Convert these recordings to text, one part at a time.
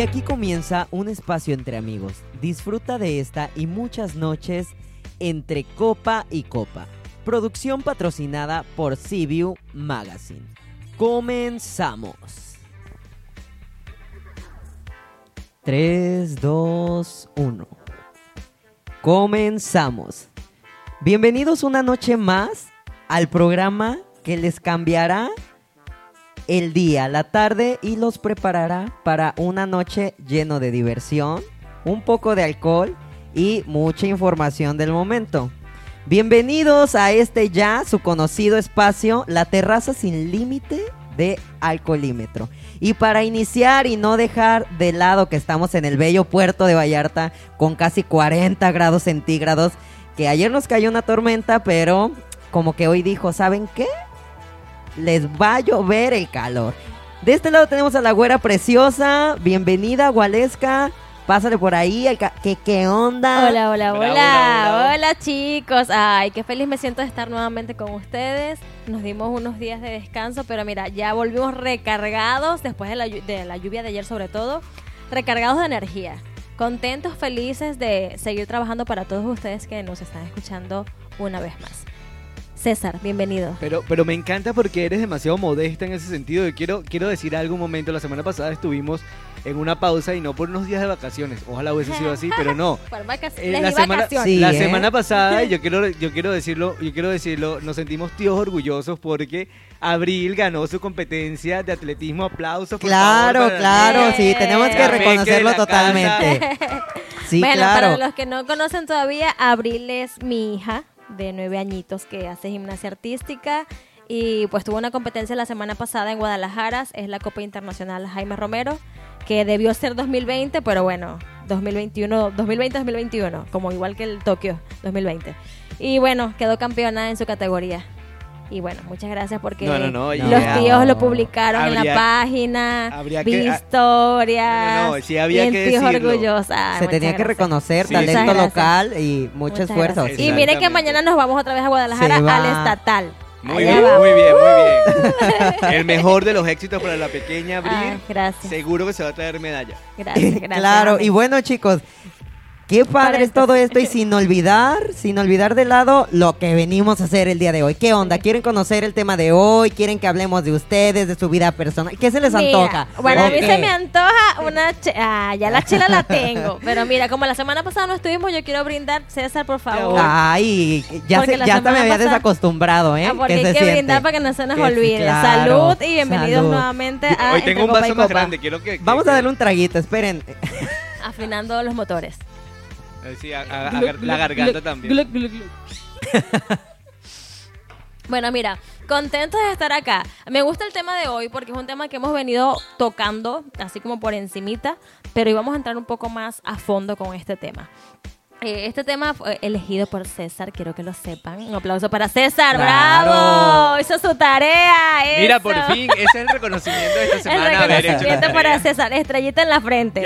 Y aquí comienza un espacio entre amigos. Disfruta de esta y muchas noches entre copa y copa. Producción patrocinada por CBU Magazine. Comenzamos. 3, 2, 1. Comenzamos. Bienvenidos una noche más al programa que les cambiará el día, la tarde y los preparará para una noche lleno de diversión, un poco de alcohol y mucha información del momento. Bienvenidos a este ya, su conocido espacio, la terraza sin límite de alcoholímetro. Y para iniciar y no dejar de lado que estamos en el bello puerto de Vallarta con casi 40 grados centígrados, que ayer nos cayó una tormenta, pero como que hoy dijo, ¿saben qué? Les va a llover el calor. De este lado tenemos a la güera preciosa. Bienvenida, Gualesca. Pásale por ahí. ¿Qué, ¿Qué onda? Hola, hola, hola, hola, chicos. Ay, qué feliz me siento de estar nuevamente con ustedes. Nos dimos unos días de descanso, pero mira, ya volvimos recargados después de la, de la lluvia de ayer sobre todo. Recargados de energía. Contentos, felices de seguir trabajando para todos ustedes que nos están escuchando una vez más. César, bienvenido. Pero, pero me encanta porque eres demasiado modesta en ese sentido. Yo quiero, quiero decir algo un momento. La semana pasada estuvimos en una pausa y no por unos días de vacaciones. Ojalá hubiese sido así, pero no. eh, la semana, la ¿eh? semana pasada, yo quiero, yo quiero decirlo, yo quiero decirlo, nos sentimos tíos orgullosos porque Abril ganó su competencia de atletismo. Aplausos. claro, claro, sí, tenemos que reconocerlo totalmente. sí, bueno, para los que no conocen todavía, Abril es mi hija de nueve añitos que hace gimnasia artística y pues tuvo una competencia la semana pasada en Guadalajara, es la Copa Internacional Jaime Romero, que debió ser 2020, pero bueno, 2021, 2020-2021, como igual que el Tokio 2020. Y bueno, quedó campeona en su categoría. Y bueno, muchas gracias porque los tíos lo publicaron en la página, vi historias. sí había que orgullosa. Se tenía que reconocer talento local y mucho esfuerzo. Y miren que mañana nos vamos otra vez a Guadalajara al estatal. Muy bien, muy bien, muy bien. El mejor de los éxitos para la pequeña Abril. Ah, gracias. Seguro que se va a traer medalla. Gracias, gracias. claro, y bueno, chicos, Qué padre es todo esto y sin olvidar, sin olvidar de lado lo que venimos a hacer el día de hoy. ¿Qué onda? ¿Quieren conocer el tema de hoy? ¿Quieren que hablemos de ustedes, de su vida personal? ¿Qué se les antoja? Bueno, a mí se me antoja una... Ah, ya la chela la tengo. Pero mira, como la semana pasada no estuvimos, yo quiero brindar, César, por favor. Ay, ya, se, ya hasta me había desacostumbrado, ¿eh? Ah, porque hay que brindar para que no se nos olvide. Salud y bienvenidos nuevamente a... Hoy tengo un vaso más grande, quiero que... Vamos a darle un traguito, esperen. Afinando los motores. Sí, la garganta también. bueno, mira, contentos de estar acá. Me gusta el tema de hoy porque es un tema que hemos venido tocando, así como por encimita, pero íbamos a entrar un poco más a fondo con este tema. Eh, este tema fue elegido por César, quiero que lo sepan. Un aplauso para César, bravo. Hizo su tarea. Mira, por fin, ese es el reconocimiento de esta semana. El reconocimiento para César, estrellita en la frente.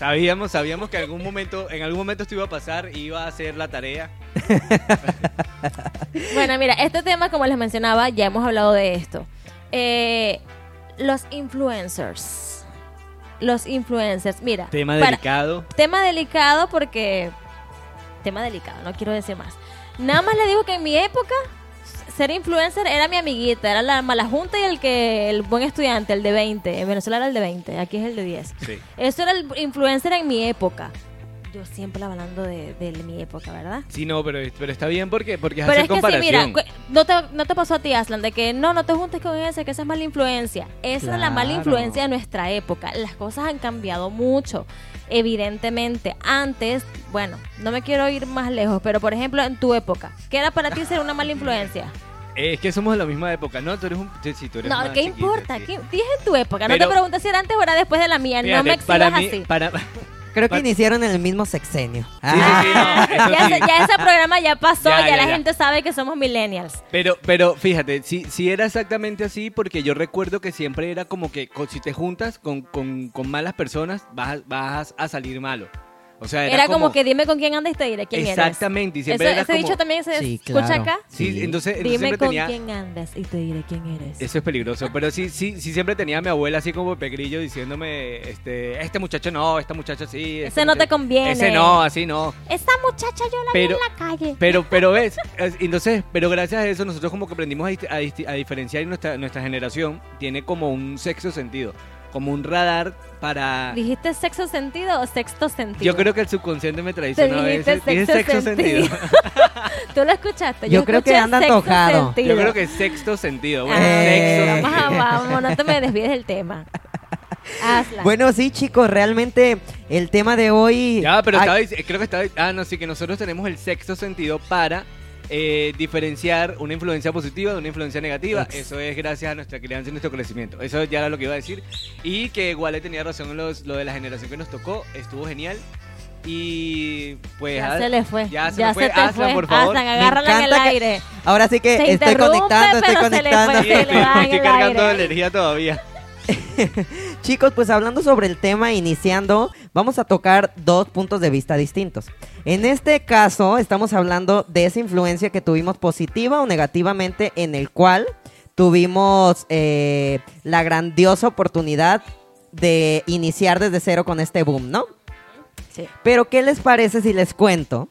Sabíamos, sabíamos que algún momento, en algún momento esto iba a pasar y iba a hacer la tarea. bueno, mira, este tema, como les mencionaba, ya hemos hablado de esto. Eh, los influencers. Los influencers, mira. Tema delicado. Tema delicado porque... Tema delicado, no quiero decir más. Nada más le digo que en mi época ser influencer era mi amiguita, era la mala junta y el que el buen estudiante, el de 20. En Venezuela era el de 20, aquí es el de 10. Eso era el influencer en mi época. Yo siempre hablando de, de, mi época, ¿verdad? Sí, no, pero, pero está bien porque, porque es Pero es que sí, mira, no te, no te pasó a ti, Aslan, de que no, no te juntes con ese, que esa es mala influencia. Esa es la mala influencia de nuestra época. Las cosas han cambiado mucho evidentemente. Antes, bueno, no me quiero ir más lejos, pero por ejemplo, en tu época, ¿qué era para ti ser una mala influencia? Es que somos de la misma época, ¿no? Tú eres un. Sí, tú eres no, ¿qué importa? ¿Qué, en tu época. no te preguntes si era antes o era después de la mía. no me exijas así. Para, Creo que iniciaron en el mismo sexenio. Sí, sí, sí, ya, ese programa ya pasó, ya, la gente sabe que somos millennials. Pero, pero fíjate, sí, sí era exactamente así porque yo recuerdo que siempre era como que si te juntas con, con, con malas personas vas, vas a salir malo. O sea, era, como, que dime con quién andas y te diré quién eres. Exactamente. Y siempre ese dicho también se escucha acá. Sí, entonces, dime con quién andas y te diré quién eres. Eso es peligroso. Pero sí, sí, sí siempre tenía a mi abuela así como pegrillo diciéndome, este, este muchacho no, esta muchacha sí. Este ese no te conviene. Ese no, así no. Esta muchacha yo la vi en la calle. Pero, pero ves, entonces, pero gracias a eso nosotros como que aprendimos a, a, diferenciar y nuestra, nuestra generación tiene como un sexo sentido como un radar para... ¿Dijiste sexo sentido o sexto sentido? Yo creo que el subconsciente me traiciona a veces. Sexo, sexo sentido. Tú lo escuchaste. Yo, creo que anda tocado. Yo creo que es sexto sentido. Bueno, sexto Vamos, vamos, no te me desvíes del tema. Hazla. Bueno, sí, chicos, realmente el tema de hoy... Ya, pero estaba, creo que estaba... Ah, no, sí, que nosotros tenemos el sexto sentido para eh, diferenciar una influencia positiva de una influencia negativa. Eso es gracias a nuestra crianza y nuestro crecimiento. Eso ya era lo que iba a decir. Y que Wale tenía razón en lo de la generación que nos tocó. Estuvo genial. Y pues. Ya se le fue. Ya se, fue. Se fue. por favor. agárrala en el aire. Ahora sí que estoy conectando, estoy conectando. me estoy cargando de energía todavía. Chicos, pues hablando sobre el tema, iniciando, vamos a tocar dos puntos de vista distintos. En este caso, estamos hablando de esa influencia que tuvimos positiva o negativamente, en el cual tuvimos eh, la grandiosa oportunidad de iniciar desde cero con este boom, ¿no? Sí. Pero, ¿qué les parece si les cuento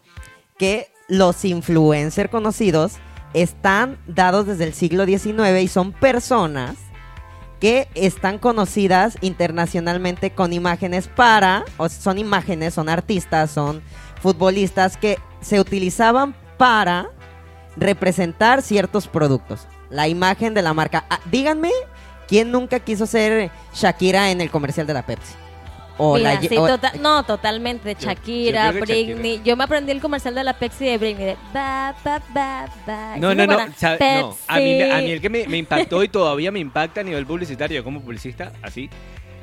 que los influencers conocidos están dados desde el siglo XIX y son personas que están conocidas internacionalmente con imágenes para, o son imágenes, son artistas, son futbolistas que se utilizaban para representar ciertos productos. La imagen de la marca. Ah, díganme, ¿quién nunca quiso ser Shakira en el comercial de la Pepsi? Tota-, no, totalmente. Shakira, Britney. Yo me aprendí el comercial de la Pepsi de Britney. De ba, ba, ba, ba. No, no, no, A mí, a mí el que me, me impactó y todavía me impacta a nivel publicitario, como publicista, así,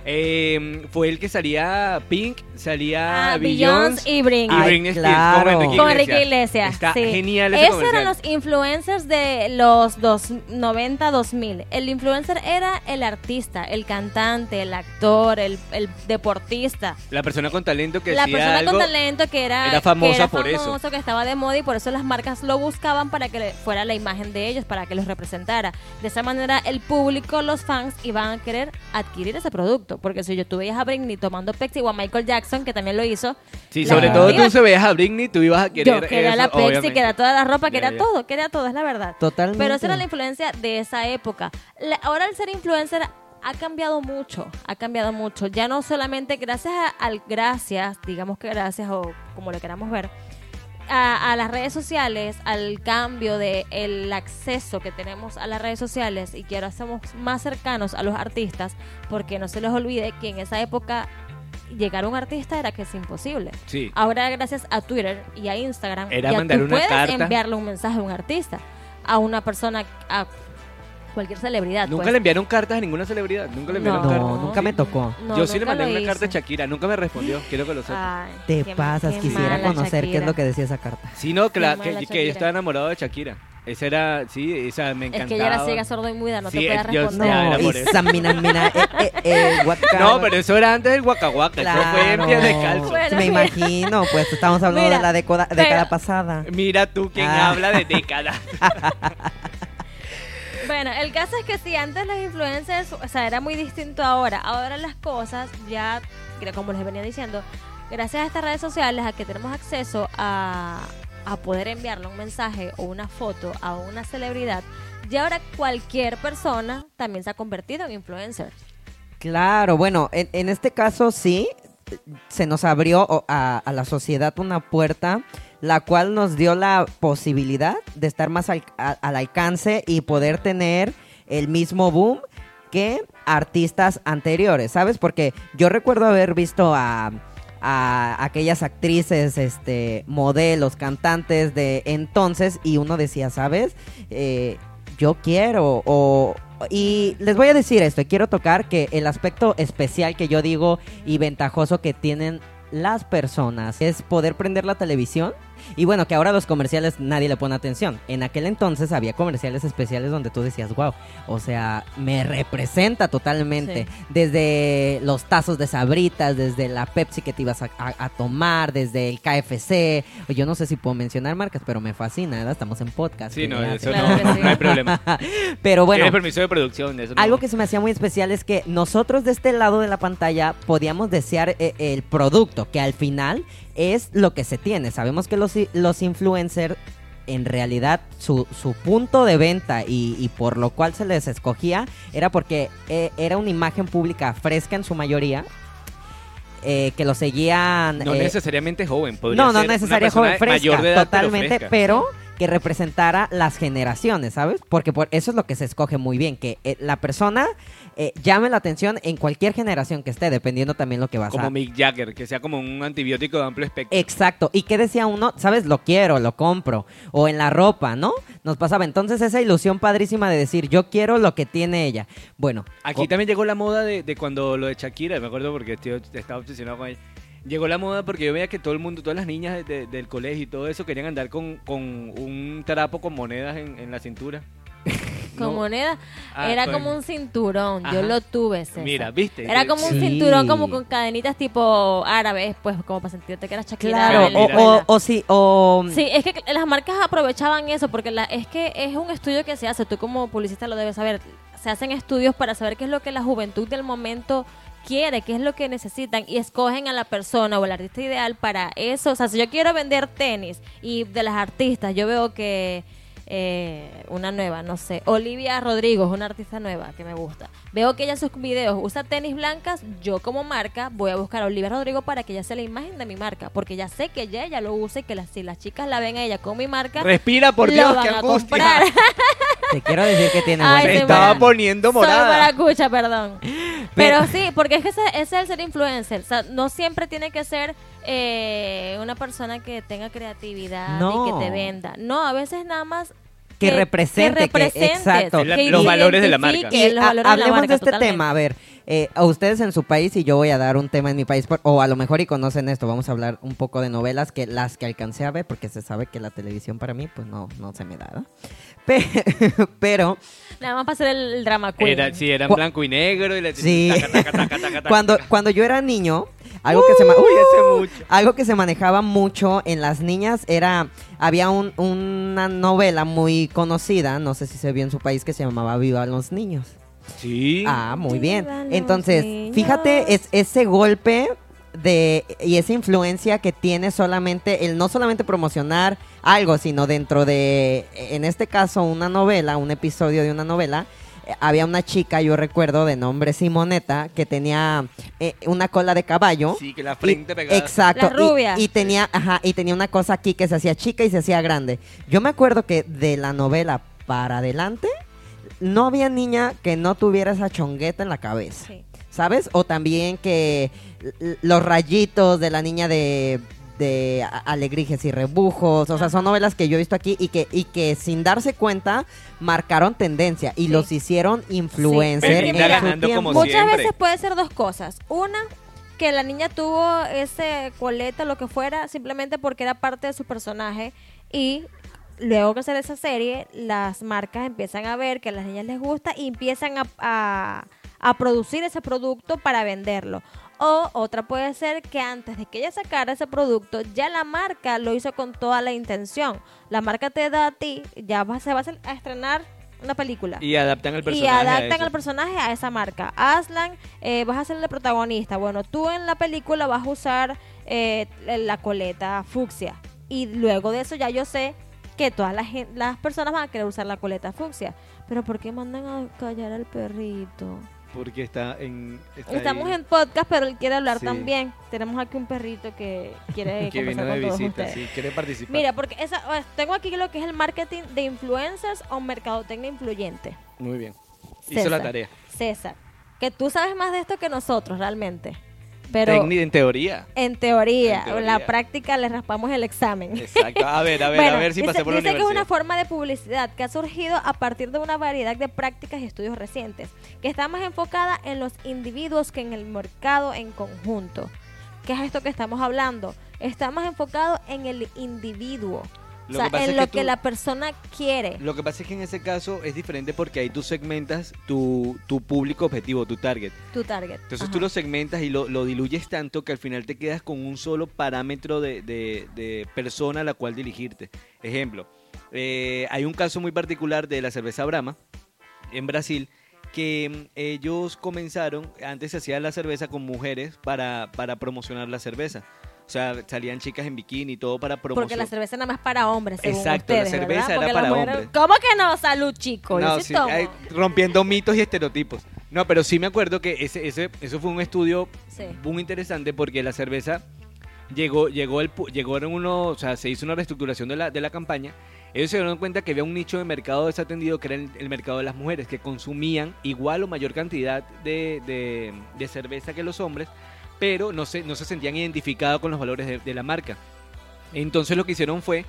eh, fue el que salía Pink, salía ah, Beyoncé y Britney. Y Britney claro. con Enrique Iglesias. Está genial ese Esos eran los influencers de los 90-2000. El influencer era el artista, el cantante, el actor, el, el deportista. La persona con talento que La persona con talento que era, era famosa que era por famoso, eso. que estaba de moda y por eso las marcas lo buscaban para que fuera la imagen de ellos, para que los representara. De esa manera el público, los fans iban a querer adquirir ese producto. Porque si yo tú veías a Britney tomando Pepsi o a Michael Jackson, que también lo hizo. Sí, sobre todo tú se veías a Britney, tú ibas a querer. Yo quería la Pepsi, que era toda la ropa, que era todo, que era todo, es la verdad. Totalmente. Pero esa era la influencia de esa época. ahora el ser influencer ha cambiado mucho, ha cambiado mucho. Ya no solamente gracias al gracias, digamos que gracias o como lo queramos ver, a, las redes sociales, al cambio de el acceso que tenemos a las redes sociales y que ahora somos más cercanos a los artistas, porque no se les olvide que en esa época llegar a un artista era que es imposible. Sí. Ahora gracias a Twitter y a Instagram ya tú puedes enviarle un mensaje a un artista, a una persona, a cualquier celebridad. Nunca pues. le enviaron cartas a ninguna celebridad. Nunca le enviaron cartas. No, nunca me tocó. Yo sí le mandé una carta a Shakira. Nunca me respondió. Quiero que lo sepa. Te pasas. Quisiera conocer qué es lo que decía esa carta. Sí, no, que, que, yo estaba enamorado de Shakira. Esa era, sí, esa me encantaba. Es que ella era ciega, sordo y muda, no te podía responder. No, esa mina, mina, eh, eh, eh, No, pero eso era antes del guacahuaca, eso fue en pie de calzo. me imagino, pues estamos hablando de la década, década pasada. Mira tú quien ah. habla de década. Bueno, el caso es que si antes las influencers, o sea, era muy distinto ahora. Ahora las cosas ya, como les venía diciendo, gracias a estas redes sociales, a que tenemos acceso a, a poder enviarle un mensaje o una foto a una celebridad, ya ahora cualquier persona también se ha convertido en influencer. Claro, bueno, en, en este caso sí, se nos abrió a, a la sociedad una puerta la cual nos dio la posibilidad de estar más al, alcance y poder tener el mismo boom que artistas anteriores, ¿sabes? Porque yo recuerdo haber visto a, aquellas actrices, este, modelos, cantantes de entonces y uno decía, ¿sabes? Eh, yo quiero o... Y les voy a decir esto, quiero tocar que el aspecto especial que yo digo y ventajoso que tienen las personas es poder prender la televisión Y bueno, que ahora los comerciales nadie le pone atención. En aquel entonces había comerciales especiales donde tú decías, wow, o sea, me representa totalmente. Sí. Desde los tazos de sabritas, desde la Pepsi que te ibas a, a- a tomar, desde el KFC. Yo no sé si puedo mencionar marcas, pero me fascina, ¿verdad? Estamos en podcast. Sí, no, eso Claro no, sí. no hay problema. Pero bueno. Tienes permiso de producción eso. no. Algo que se me hacía muy especial es que nosotros de este lado de la pantalla podíamos desear eh, el producto, que al final es lo que se tiene. Sabemos que los, los influencers, en realidad, su, su punto de venta y, y por lo cual se les escogía era porque eh, era una imagen pública fresca en su mayoría. eh, que lo seguían No eh, necesariamente joven, podría no, no ser necesariamente joven, fresca, mayor de edad, pero totalmente, fresca. pero que representara las generaciones, ¿sabes? Porque por eso es lo que se escoge muy bien, que eh, la persona eh, llame la atención en cualquier generación que esté, dependiendo también lo que vas Como a... Mick Jagger, que sea como un antibiótico de amplio espectro. Exacto. ¿Y qué decía uno? ¿Sabes? Lo quiero, lo compro. O en la ropa, ¿no? Nos pasaba entonces esa ilusión padrísima de decir, yo quiero lo que tiene ella. Bueno, Aquí también llegó la moda de, de cuando lo de Shakira, me acuerdo porque tío, estaba obsesionado con ella. Llegó la moda porque yo veía que todo el mundo, todas las niñas de- de- del colegio y todo eso querían andar con, con un trapo con monedas en, en la cintura. Con No. moneda. Ah, era con- como un cinturón. Yo lo tuve, César. Mira, ¿viste? Era como un cinturón como con cadenitas tipo árabes, pues como para sentirte que era Shakira. claro, o, escuela. o, o sí, o... Sí, es que las marcas aprovechaban eso porque la, es que es un estudio que se hace, tú como publicista lo debes saber, se hacen estudios para saber qué es lo que la juventud del momento quiere, qué es lo que necesitan y escogen a la persona o el artista ideal para eso. O sea, si yo quiero vender tenis y de las artistas yo veo que eh, una nueva, no sé, Olivia Rodrigo es una artista nueva que me gusta. Veo que ella en sus videos usa tenis blancas, yo como marca voy a buscar a Olivia Rodrigo para que ella sea la imagen de mi marca, porque ya sé que ya ella lo usa y que las, si las chicas la ven a ella con mi marca, Respira, por lo Dios, van qué a angustia. comprar. Te quiero decir que tiene Ay, estaba poniendo morada. maracucha, perdón. Pero sí, porque es que ese, ese es el ser influencer. O sea, no siempre tiene que ser eh, una persona que tenga creatividad y que te venda. No, a veces nada más Que represente, que- representes, exacto. La- que los valores de la marca. los de la hablemos marca, de este totalmente. tema, a ver, eh, a ustedes en su país y yo voy a dar un tema en mi país, por- o a lo mejor y conocen esto, vamos a hablar un poco de novelas que las que alcancé a ver, porque se sabe que la televisión para mí pues no, no se me da, Pero Nada más para hacer el, el drama queen. Era, sí, era en Cu- blanco y negro. Y Sí. taca, taca, taca, taca, taca, cuando, cuando yo era niño, algo que se ma- Uy, hace mucho. algo que se manejaba mucho en las niñas era había un- una novela muy conocida, no sé si se vio en su país que se llamaba Viva los niños. Sí. Ah, muy bien. Los Entonces, niños. fíjate es, ese golpe de y esa influencia que tiene solamente el no solamente promocionar algo, sino dentro de en este caso una novela, un episodio de una novela. Había una chica, yo recuerdo, de nombre Simoneta, que tenía eh, una cola de caballo. Sí, que la Y- frente pegada. Exacto. La rubia. Y, y tenía, ajá, y tenía una cosa aquí que se hacía chica y se hacía grande. Yo me acuerdo que de la novela para adelante, no había niña que no tuviera esa chongueta en la cabeza. Sí. ¿Sabes? O también que los rayitos de la niña de de alegrijes y rebujos, o sea, son novelas que yo he visto aquí y que y que sin darse cuenta marcaron tendencia y Sí. los hicieron influencer Belinda en su ganando tiempo. como Muchas siempre. veces puede ser dos cosas. Una, que la niña tuvo ese coleta, lo que fuera, simplemente porque era parte de su personaje. Y luego que sale esa serie, las marcas empiezan a ver que a las niñas les gusta y empiezan a, a- a producir ese producto para venderlo. O otra puede ser que antes de que ella sacara ese producto, ya la marca lo hizo con toda la intención. La marca te da a ti, ya va, se va a estrenar una película Y adaptan el personaje. adaptan al personaje a esa marca. Aslan, eh, vas a ser el protagonista. Bueno, tú en la película vas a usar eh, la coleta fucsia. Y luego de eso ya yo sé que todas las, las personas van a querer usar la coleta fucsia. Pero ¿por qué mandan a callar al perrito? Porque está en. está Estamos ahí, en podcast, pero él quiere hablar Sí. también. Tenemos aquí un perrito que quiere Que vino de visita, sí, quiere participar. Mira, porque esa, tengo aquí lo que es el marketing de influencers o mercadotecnia influyente. Muy bien. Hizo la tarea. César, que tú sabes más de esto que nosotros realmente. Pero en teoría. en teoría, En teoría. en la práctica le raspamos el examen. Exacto. A ver, a ver, Bueno, a ver si dice, pasé por la dice que es una forma de publicidad que ha surgido a partir de una variedad de prácticas y estudios recientes, que está más enfocada en los individuos que en el mercado en conjunto. ¿Qué es esto que estamos hablando? está más enfocado en el individuo. O sea, en lo que, la persona quiere. Lo que pasa es que en ese caso es diferente porque ahí tú segmentas tu, tu público objetivo, tu target. Tu target. Entonces tú lo segmentas y lo, lo, diluyes tanto que al final te quedas con un solo parámetro de, de, persona a la cual dirigirte. Ejemplo, eh, hay un caso muy particular de la cerveza Brahma en Brasil que mm, ellos comenzaron, antes se hacía la cerveza con mujeres para, para promocionar la cerveza. O sea, salían chicas en bikini y todo para promocionar. Porque la cerveza nada más para hombres, según Exacto, la cerveza era para hombres. ¿Cómo que no? Salud, chicos. No, sí, rompiendo mitos y estereotipos. No, pero sí me acuerdo que ese, ese, eso fue un estudio muy interesante porque la cerveza llegó, llegó, el, llegó en uno, o sea, se hizo una reestructuración de la, de la campaña ellos se dieron cuenta que había un nicho de mercado desatendido que era el, mercado de las mujeres, que consumían igual o mayor cantidad de, cerveza que los hombres, pero no se, no se sentían identificados con los valores de, la marca. Entonces lo que hicieron fue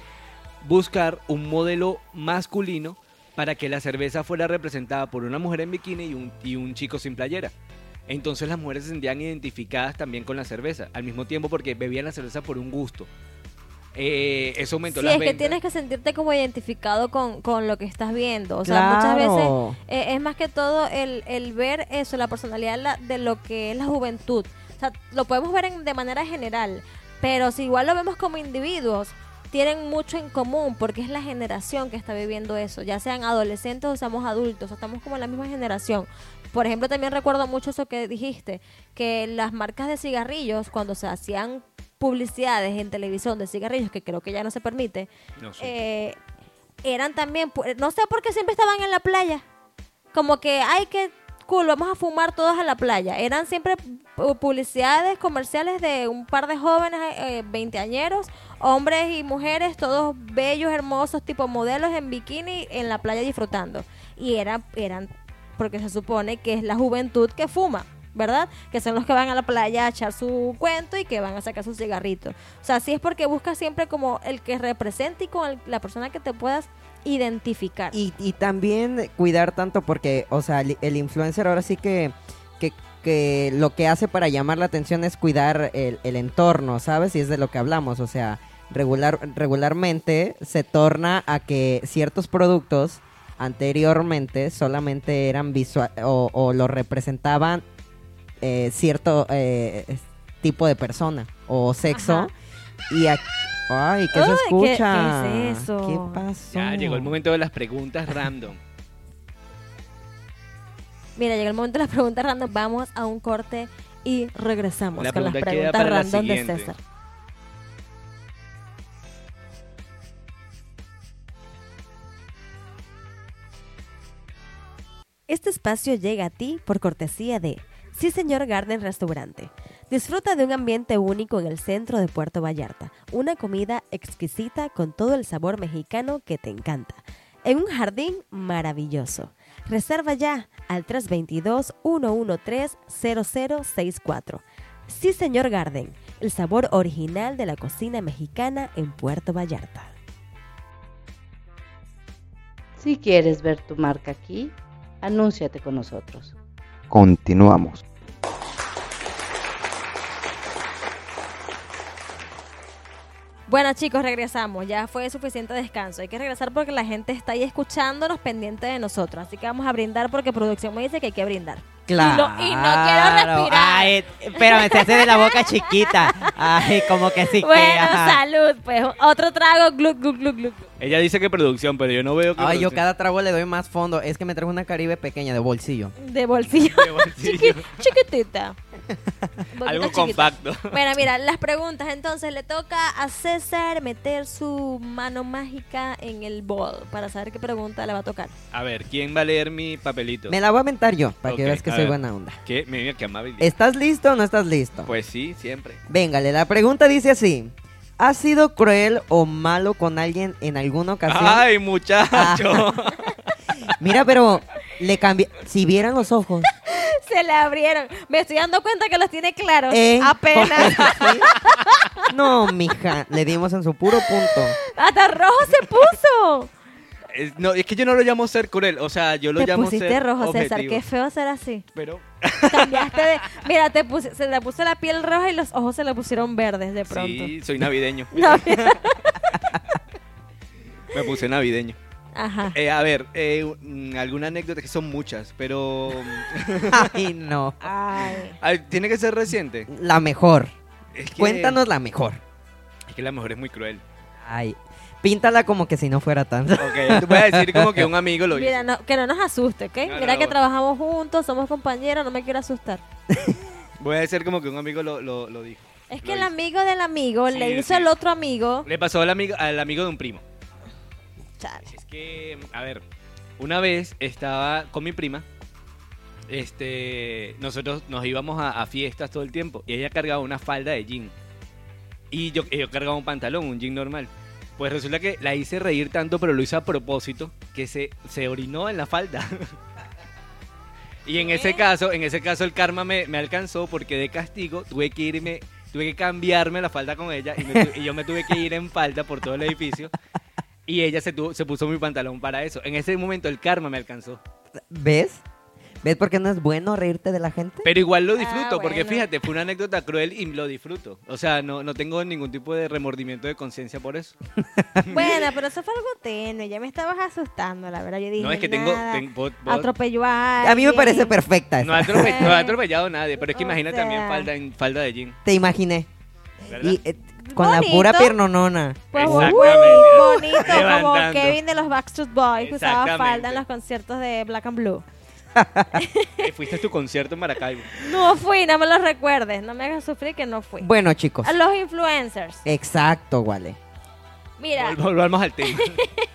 buscar un modelo masculino para que la cerveza fuera representada por una mujer en bikini y un, y un chico sin playera. Entonces las mujeres se sentían identificadas también con la cerveza, al mismo tiempo porque bebían la cerveza por un gusto eh, eso aumentó sí, es que tienes que sentirte como identificado con, lo que estás viendo. O sea, muchas veces eh, es más que todo el, el ver eso, la personalidad de lo que es la juventud. O sea, lo podemos ver de manera general, pero si igual lo vemos como individuos, tienen mucho en común porque es la generación que está viviendo eso, ya sean adolescentes o seamos adultos, estamos como en la misma generación. Por ejemplo, también recuerdo mucho eso que dijiste, que las marcas de cigarrillos, cuando se hacían publicidades en televisión de cigarrillos, que creo que ya no se permite, eh, eran también, no sé por qué siempre estaban en la playa. Como que, ay, que cool, vamos a fumar todos a la playa. Eran siempre publicidades comerciales de un par de jóvenes eh, veinteañeros, hombres y mujeres, todos bellos, hermosos, tipo modelos en bikini en la playa disfrutando. Y eran, eran porque se supone que es la juventud que fuma. ¿verdad? Que son los que van a la playa a echar su cuento y que van a sacar sus cigarritos. O sea, sí es porque buscas siempre como el que represente y con la persona que te puedas identificar. Y, y también cuidar tanto porque, o sea, el, influencer ahora sí que, que, que, lo que hace para llamar la atención es cuidar el, el entorno, ¿sabes? Y es de lo que hablamos, o sea, regular, regularmente se torna a que ciertos productos anteriormente solamente eran visual o, o lo representaban eh, cierto eh, tipo de persona o sexo. Y Ay, ¿qué se escucha? ¿qué, es eso? ¿Qué pasó? Ya llegó el momento de las preguntas random. Mira, llegó el momento de las preguntas random. Vamos a un corte y regresamos con las preguntas random de César. Este espacio llega a ti por cortesía de Sí Señor Garden Restaurante. Disfruta de un ambiente único en el centro de Puerto Vallarta, una comida exquisita con todo el sabor mexicano que te encanta, en un jardín maravilloso. Reserva ya al 322-113-0064. Sí Señor Garden, el sabor original de la cocina mexicana en Puerto Vallarta. Si quieres ver tu marca aquí, anúnciate con nosotros. Continuamos. Bueno chicos, regresamos. Ya fue suficiente descanso. Hay que regresar porque la gente está ahí escuchándonos pendiente de nosotros. Así que vamos a brindar porque producción me dice que hay que brindar. Claro. Y no, quiero respirar. Ay, pero me se hace de la boca chiquita. Ay, como que sí. Bueno, salud. Pues otro trago. Gluc, gluc, gluc, gluc. Ella dice que producción, pero yo no veo que. Ay, yo cada trago le doy más fondo. Es que me traigo una caribe pequeña de bolsillo. De bolsillo. De bolsillo. chiquitita. Algo compacto. Bueno, mira, las preguntas. Entonces le toca a César meter su mano mágica en el bol para saber qué pregunta le va a tocar. A ver, ¿quién va a leer mi papelito? Me la voy a aventar yo, para que veas que soy buena onda. ¿Qué? Mira, qué amable. ¿Estás listo o no estás listo? Pues sí, siempre. Véngale, la pregunta dice así. ¿Has sido cruel o malo con alguien en alguna ocasión? Ay, muchacho. Mira, pero le cambié. Si vieran los ojos. Se le abrieron. Me estoy dando cuenta que los tiene claros. ¿Eh? Apenas. no, mija. Le dimos en su puro punto. Hasta rojo se puso. Es- no, es que yo no lo llamo ser cruel, o sea, yo lo Te llamo pusiste ser rojo, César. objetivo. Qué feo ser así. Pero Cambiaste de. Mira, te puse, se le puso la piel roja y los ojos se le pusieron verdes de pronto. sí, soy navideño. Me puse navideño. Ajá. Eh, a ver, eh, mm, alguna anécdota que son muchas, pero mm, Ay, no. Ay. tiene que ser reciente. La mejor. Es que, Cuéntanos la mejor. Es que la mejor es muy cruel. Ay, píntala como que si no fuera tanto. Ok, voy a decir como que un amigo lo hizo. Mira, no- que no nos asuste, ¿ok? No, Mira no, que trabajamos juntos, somos compañeros, no me quiero asustar. Voy a decir como que un amigo lo, lo, lo dijo. Es que Lo el hizo. amigo del amigo Sí, le hizo sí. al otro amigo. Le pasó al amigo, al amigo de un primo. Chale. Es que, a ver, una vez estaba con mi prima. Este, nosotros nos íbamos a, a fiestas todo el tiempo y ella cargaba una falda de jean. Y yo, yo cargaba un pantalón, un jean normal. Pues resulta que la hice reír tanto, pero lo hice a propósito, que se, se orinó en la falda. y en ese caso, en ese caso el karma me, me alcanzó porque de castigo tuve que irme, tuve que cambiarme la falda con ella y, me y yo me tuve que ir en falda por todo el edificio. Y ella se, tuvo- se puso mi pantalón para eso. En ese momento el karma me alcanzó. ¿Ves? ¿Ves por qué no es bueno reírte de la gente? Pero igual lo Ah, disfruto, porque bueno. fíjate, fue una anécdota cruel y lo disfruto. O sea, no, no tengo ningún tipo de remordimiento de conciencia por eso. Bueno, pero eso fue algo tenue. Ya me estabas asustando, la verdad. Yo dije, No, es que tengo... ten- atropelló a alguien. A mí me parece perfecta no, ha esa. atrope- no ha atropellado a nadie, pero es que O imagínate también falda, en, falda de jean. Te imaginé. ¿verdad? Y eh, con la pura piernonona. Pues Exactamente. bonito, bonito como. Kevin de los Backstreet Boys que usaba falda en los conciertos de Black and Blue. Eh, fuiste a tu concierto en Maracaibo. No fui, no me lo recuerdes. No me hagas sufrir que no fui. Bueno, chicos. A los influencers. Exacto, Wale. Mira, Vol- Volvamos al tema.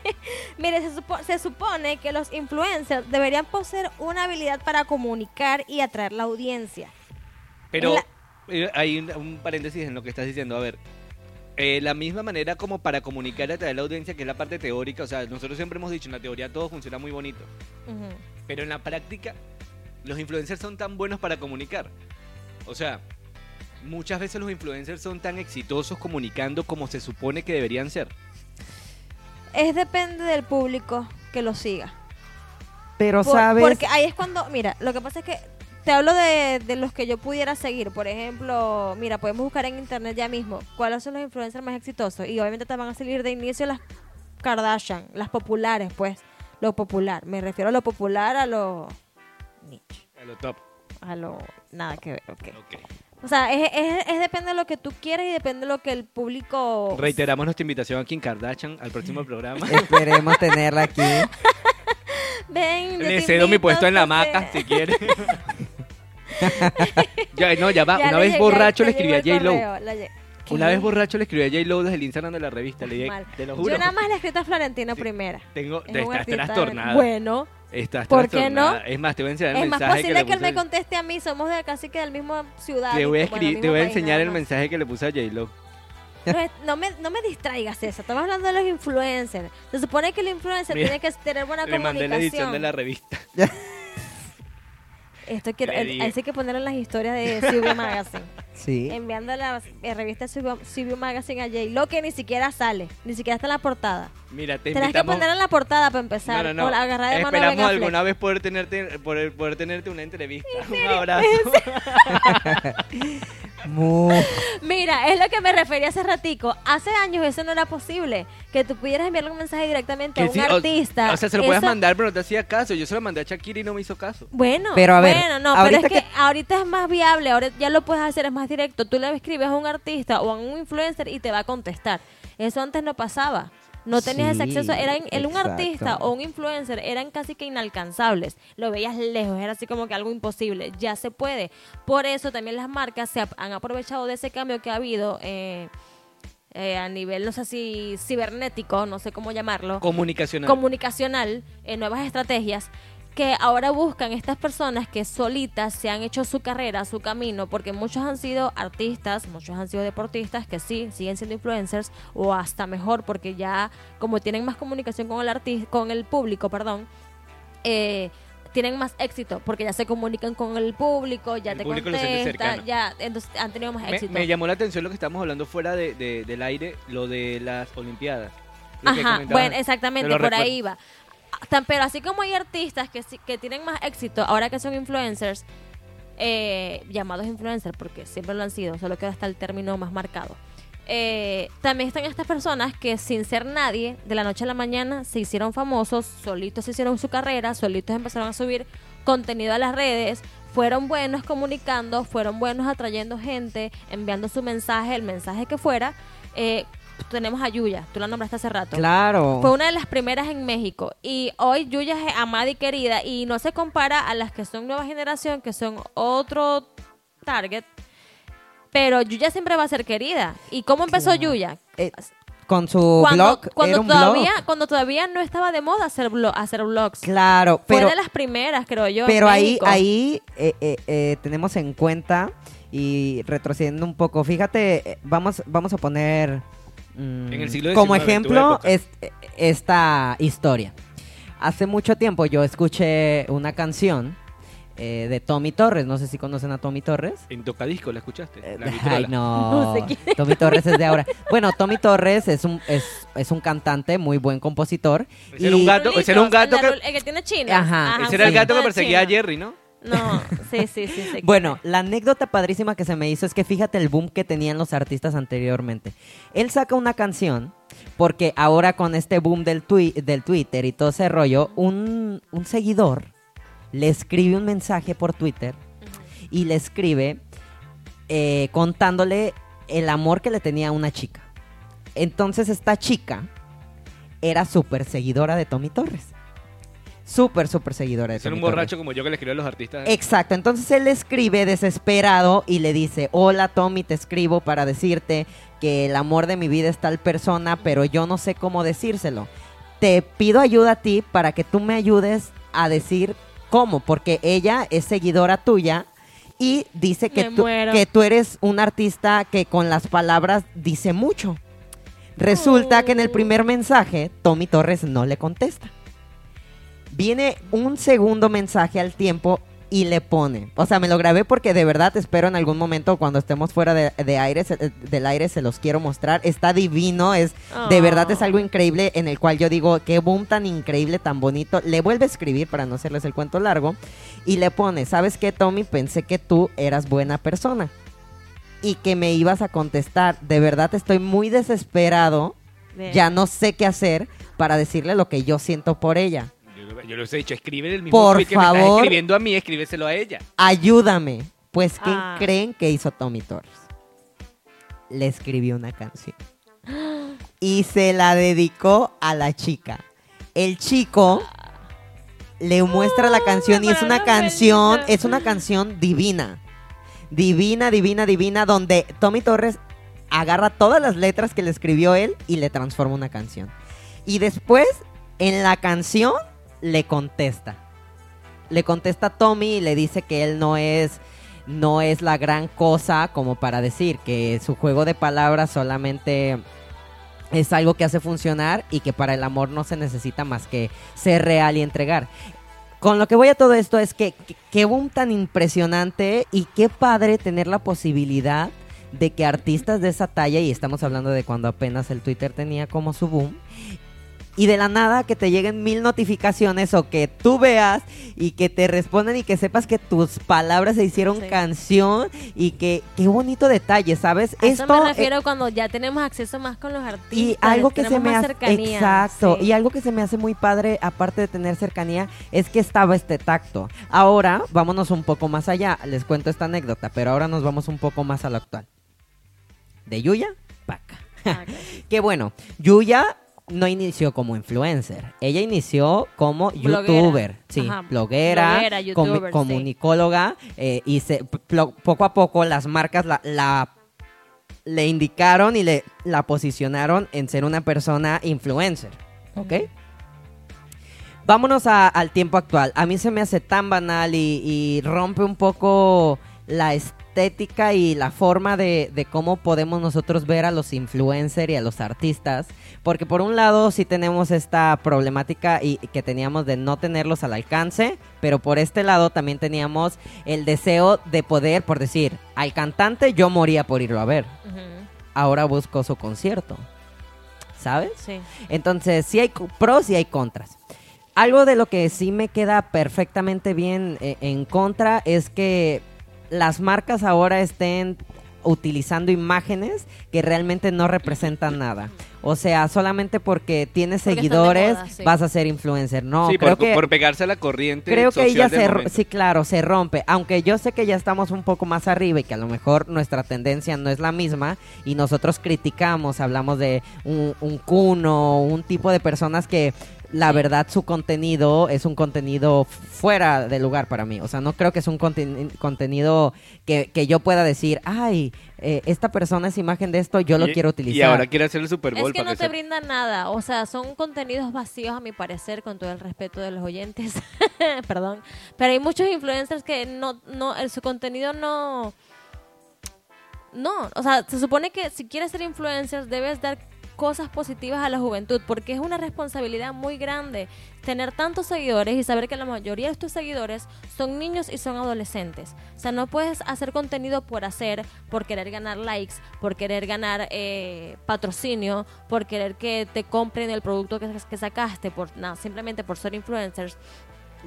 mire, se, supo- se supone que los influencers deberían poseer una habilidad para comunicar y atraer la audiencia. Pero La- eh, hay un, un paréntesis en lo que estás diciendo. A ver, eh, la misma manera como para comunicar y atraer a la audiencia, que es la parte teórica. O sea, nosotros siempre hemos dicho, en la teoría todo funciona muy bonito. Pero en la práctica, los influencers son tan buenos para comunicar. O sea, muchas veces los influencers son tan exitosos comunicando como se supone que deberían ser. Es depende del público que lo siga. Pero Por- sabes, Porque ahí es cuando, mira, lo que pasa es que te hablo de, de los que yo pudiera seguir. Por ejemplo, mira, podemos buscar en internet ya mismo cuáles son los influencers más exitosos. Y obviamente te van a salir de inicio las Kardashian, las populares, pues. Lo popular. Me refiero a lo popular, a lo niche. A lo top. A lo nada que ver, ok. O sea, es, es, es depende de lo que tú quieres y depende de lo que el público... Reiteramos nuestra invitación a Kim Kardashian al próximo programa. esperemos tenerla aquí. Ven, Le cedo mi puesto en la a hamaca hacer- si quiere. ya, no, ya va. Ya Una le vez llegué- borracho le escribí a J-Lo. Una vez borracho le escribí a J-Lo desde el Instagram de la revista. Le dije, Mal. te lo juro. Yo nada más le he escrito a Florentino primera. Tengo, Es te estás trastornada. Bueno, Estás ¿por qué no? Es más, te voy a enseñar el es más mensaje posible que, que, él le me conteste a mí. Somos de casi que del mismo ciudad. Te voy a, bueno, escribir, te mismo voy a país, enseñar el más. mensaje que le puse a J-Lo. No, es- no me, no me distraigas eso. Estamos hablando de los influencers. Se supone que el influencer Mira, tiene que tener buena Le mandé la edición comunicación. de la revista. Esto quiero, Le eh, hay que ponerlo en las historias de Subiu Magazine. Sí. Enviando la eh, revista Subiu Magazine a Jay. Lo que ni siquiera sale. Ni siquiera está en la portada. Mira, te Tienes que ponerla en la portada para empezar. No, no. Con la mano Esperamos alguna vez poder tenerte, poder, poder tenerte una entrevista. Un abrazo. Mira, es lo que me refería hace ratico. Hace años eso no era posible. Que tú pudieras enviarle un mensaje directamente a un sí, o- artista. O, sea, se lo puedes Eso- mandar, pero no te hacía caso. Yo se lo mandé a Shakira y no me hizo caso. Bueno, Pero a ver, bueno, no, pero ahorita es que, que- ahorita es más viable, ahora ya lo puedes hacer, es más directo. Tú le escribes a un artista o a un influencer y te va a contestar. Eso antes no pasaba. No tenías ese acceso. Eran, el, un artista o un influencer eran casi que inalcanzables. Lo veías lejos, era así como que algo imposible. Ya se puede. Por eso también las marcas se han aprovechado de ese cambio que ha habido eh, eh, a nivel, no sé si cibernético, no sé cómo llamarlo Comunicacional. comunicacional, en nuevas estrategias, que ahora buscan estas personas que solitas se han hecho su carrera, su camino, porque muchos han sido artistas, muchos han sido deportistas, que sí, siguen siendo influencers, o hasta mejor, porque ya como tienen más comunicación con el con el público, perdón, eh, tienen más éxito, porque ya se comunican con el público, ya El te público contesta, ya, entonces han tenido más éxito. me llamó la atención lo que estamos hablando fuera de, de- del aire, lo de las Olimpiadas. Ajá, bueno, Te exactamente, por recuerdo. ahí va. Pero así como hay artistas que, que tienen más éxito ahora que son influencers, eh, llamados influencers, porque siempre lo han sido, solo que ahora está el término más marcado. Eh, también están estas personas que sin ser nadie, de la noche a la mañana se hicieron famosos, solitos hicieron su carrera, solitos empezaron a subir contenido a las redes, fueron buenos comunicando, fueron buenos atrayendo gente, enviando su mensaje, el mensaje que fuera. Eh, tenemos a Yuya, tú la nombraste hace rato. Claro. Fue una de las primeras en México. Y hoy Yuya es amada y querida. Y no se compara a las que son nueva generación, que son otro target. Pero Yuya siempre va a ser querida. ¿Y cómo empezó Yuya? Eh, con su Cuando, blog, cuando era un todavía, blog. cuando todavía no estaba de moda hacer, blo- hacer vlogs. Claro, Fue pero de las primeras, creo yo. en Pero ahí, México. ahí eh, eh, tenemos en cuenta y retrocediendo un poco, fíjate, vamos, vamos a poner mm, En el siglo como XIX, tu ejemplo es- esta historia. Hace mucho tiempo yo escuché una canción eh, de Tommy Torres, no sé si conocen a Tommy Torres. En Tocadisco, ¿la escuchaste? Eh, La Ay, no. No sé quién Tommy Torres es de ahora. Bueno, Tommy Torres es un, es, es un cantante, muy buen compositor. Ese era un y- gato, ese era un gato que- el que tiene chino. Ajá, Ese era el gato que perseguía a Jerry, ¿no? No, sí, sí, sí. sí. Bueno, la anécdota padrísima que se me hizo es que fíjate el boom que tenían los artistas anteriormente. Él saca una canción porque ahora con este boom del, del Twitter y todo ese rollo, un, un seguidor le escribe un mensaje por Twitter y le escribe eh, contándole el amor que le tenía a una chica. Entonces esta chica era súper seguidora de Tommy Torres. Súper, súper seguidora de un Torres. borracho como yo que le escribo a los artistas. Exacto, entonces él le escribe desesperado y le dice, hola Tommy, te escribo para decirte que el amor de mi vida es tal persona, pero yo no sé cómo decírselo. Te pido ayuda a ti para que tú me ayudes a decir cómo, porque ella es seguidora tuya y dice que, tú, muero. que tú eres un artista que con las palabras dice mucho. Resulta que en el Oh. primer mensaje Tommy Torres no le contesta viene un segundo mensaje al tiempo y le pone. O sea, me lo grabé porque de verdad espero en algún momento cuando estemos fuera de, de aire, se- del aire se los quiero mostrar. Está divino, es de verdad es algo increíble en el cual yo digo, qué boom tan increíble, tan bonito. Le vuelve a escribir para no hacerles el cuento largo y le pone, ¿sabes qué, Tommy? Pensé que tú eras buena persona y que me ibas a contestar. De verdad estoy muy desesperado. Ya no sé qué hacer para decirle lo que yo siento por ella. Yo, les he dicho, escribe el mismo Por tweet que me estás favor. escribiendo a mí, escríbeselo a ella. Ayúdame. Pues, ¿qué Ah. creen que hizo Tommy Torres? Le escribió una canción. Y se la dedicó a la chica. El chico le muestra la canción y es una canción, es una canción divina. Divina, divina, divina, donde Tommy Torres agarra todas las letras que le escribió él y le transforma una canción. Y después, en la canción, le contesta. Le contesta a Tommy y le dice que él no es no es la gran cosa como para decir que su juego de palabras solamente es algo que hace funcionar y que para el amor no se necesita más que ser real y entregar. Con lo que voy a todo esto es que que- qué boom tan impresionante y qué padre tener la posibilidad de que artistas de esa talla, y estamos hablando de cuando apenas el Twitter tenía como su boom, y de la nada que te lleguen mil notificaciones o que tú veas y que te respondan y que sepas que tus palabras se hicieron Sí. canción y que qué bonito detalle, ¿sabes? A eso Esto, me eh, refiero cuando ya tenemos acceso más con los artistas. y algo que se me hace cercanía, exacto sí. y algo que se me hace muy padre aparte de tener cercanía es que estaba este tacto ahora vámonos un poco más allá les cuento esta anécdota pero ahora nos vamos un poco más a lo actual de Yuya Paca Ah, ok. que bueno Yuya no inició como influencer ella inició como Bloguera. youtuber sí Ajá, bloguera, sí. comunicóloga eh, y se, poco a poco las marcas la, la le indicaron y le la posicionaron en ser una persona influencer, ¿ok? Vámonos a- al tiempo actual. A mí se me hace tan banal y, y rompe un poco la estética y la forma de, de cómo podemos nosotros ver a los influencers y a los artistas. Porque por un lado sí tenemos esta problemática y que teníamos de no tenerlos al alcance, pero por este lado también teníamos el deseo de poder, por decir, al cantante yo moría por irlo a ver ahora busco su concierto. ¿sabes? Sí. Entonces, sí hay pros y hay contras. Algo de lo que sí me queda perfectamente bien eh, en contra es que las marcas ahora estén utilizando imágenes que realmente no representan nada. O sea, solamente porque tienes Porque seguidores moda, sí. vas a ser influencer. No, sí, creo por, que por pegarse a la corriente creo que ella se, momento. sí, claro, se rompe. Aunque yo sé que ya estamos un poco más arriba y que a lo mejor nuestra tendencia no es la misma y nosotros criticamos, hablamos de un, un cuno, un tipo de personas que la Sí. verdad su contenido es un contenido fuera de lugar para mí. O sea, no creo que es un conten- contenido que, que yo pueda decir, ay, eh, esta persona es imagen de esto, yo lo Y- quiero utilizar. Y ahora quiere hacer el Super Bowl Es que para no te brindan nada, o sea, son contenidos vacíos a mi parecer, con todo el respeto de los oyentes, perdón, pero hay muchos influencers que no, no, el- su contenido no, no, o sea, se supone que si quieres ser influencer debes dar cosas positivas a la juventud, porque es una responsabilidad muy grande tener tantos seguidores y saber que la mayoría de tus seguidores son niños y son adolescentes. O sea, no puedes hacer contenido por hacer, por querer ganar likes, por querer ganar eh, patrocinio, por querer que te compren el producto que, sacaste, por nada, simplemente por ser influencers.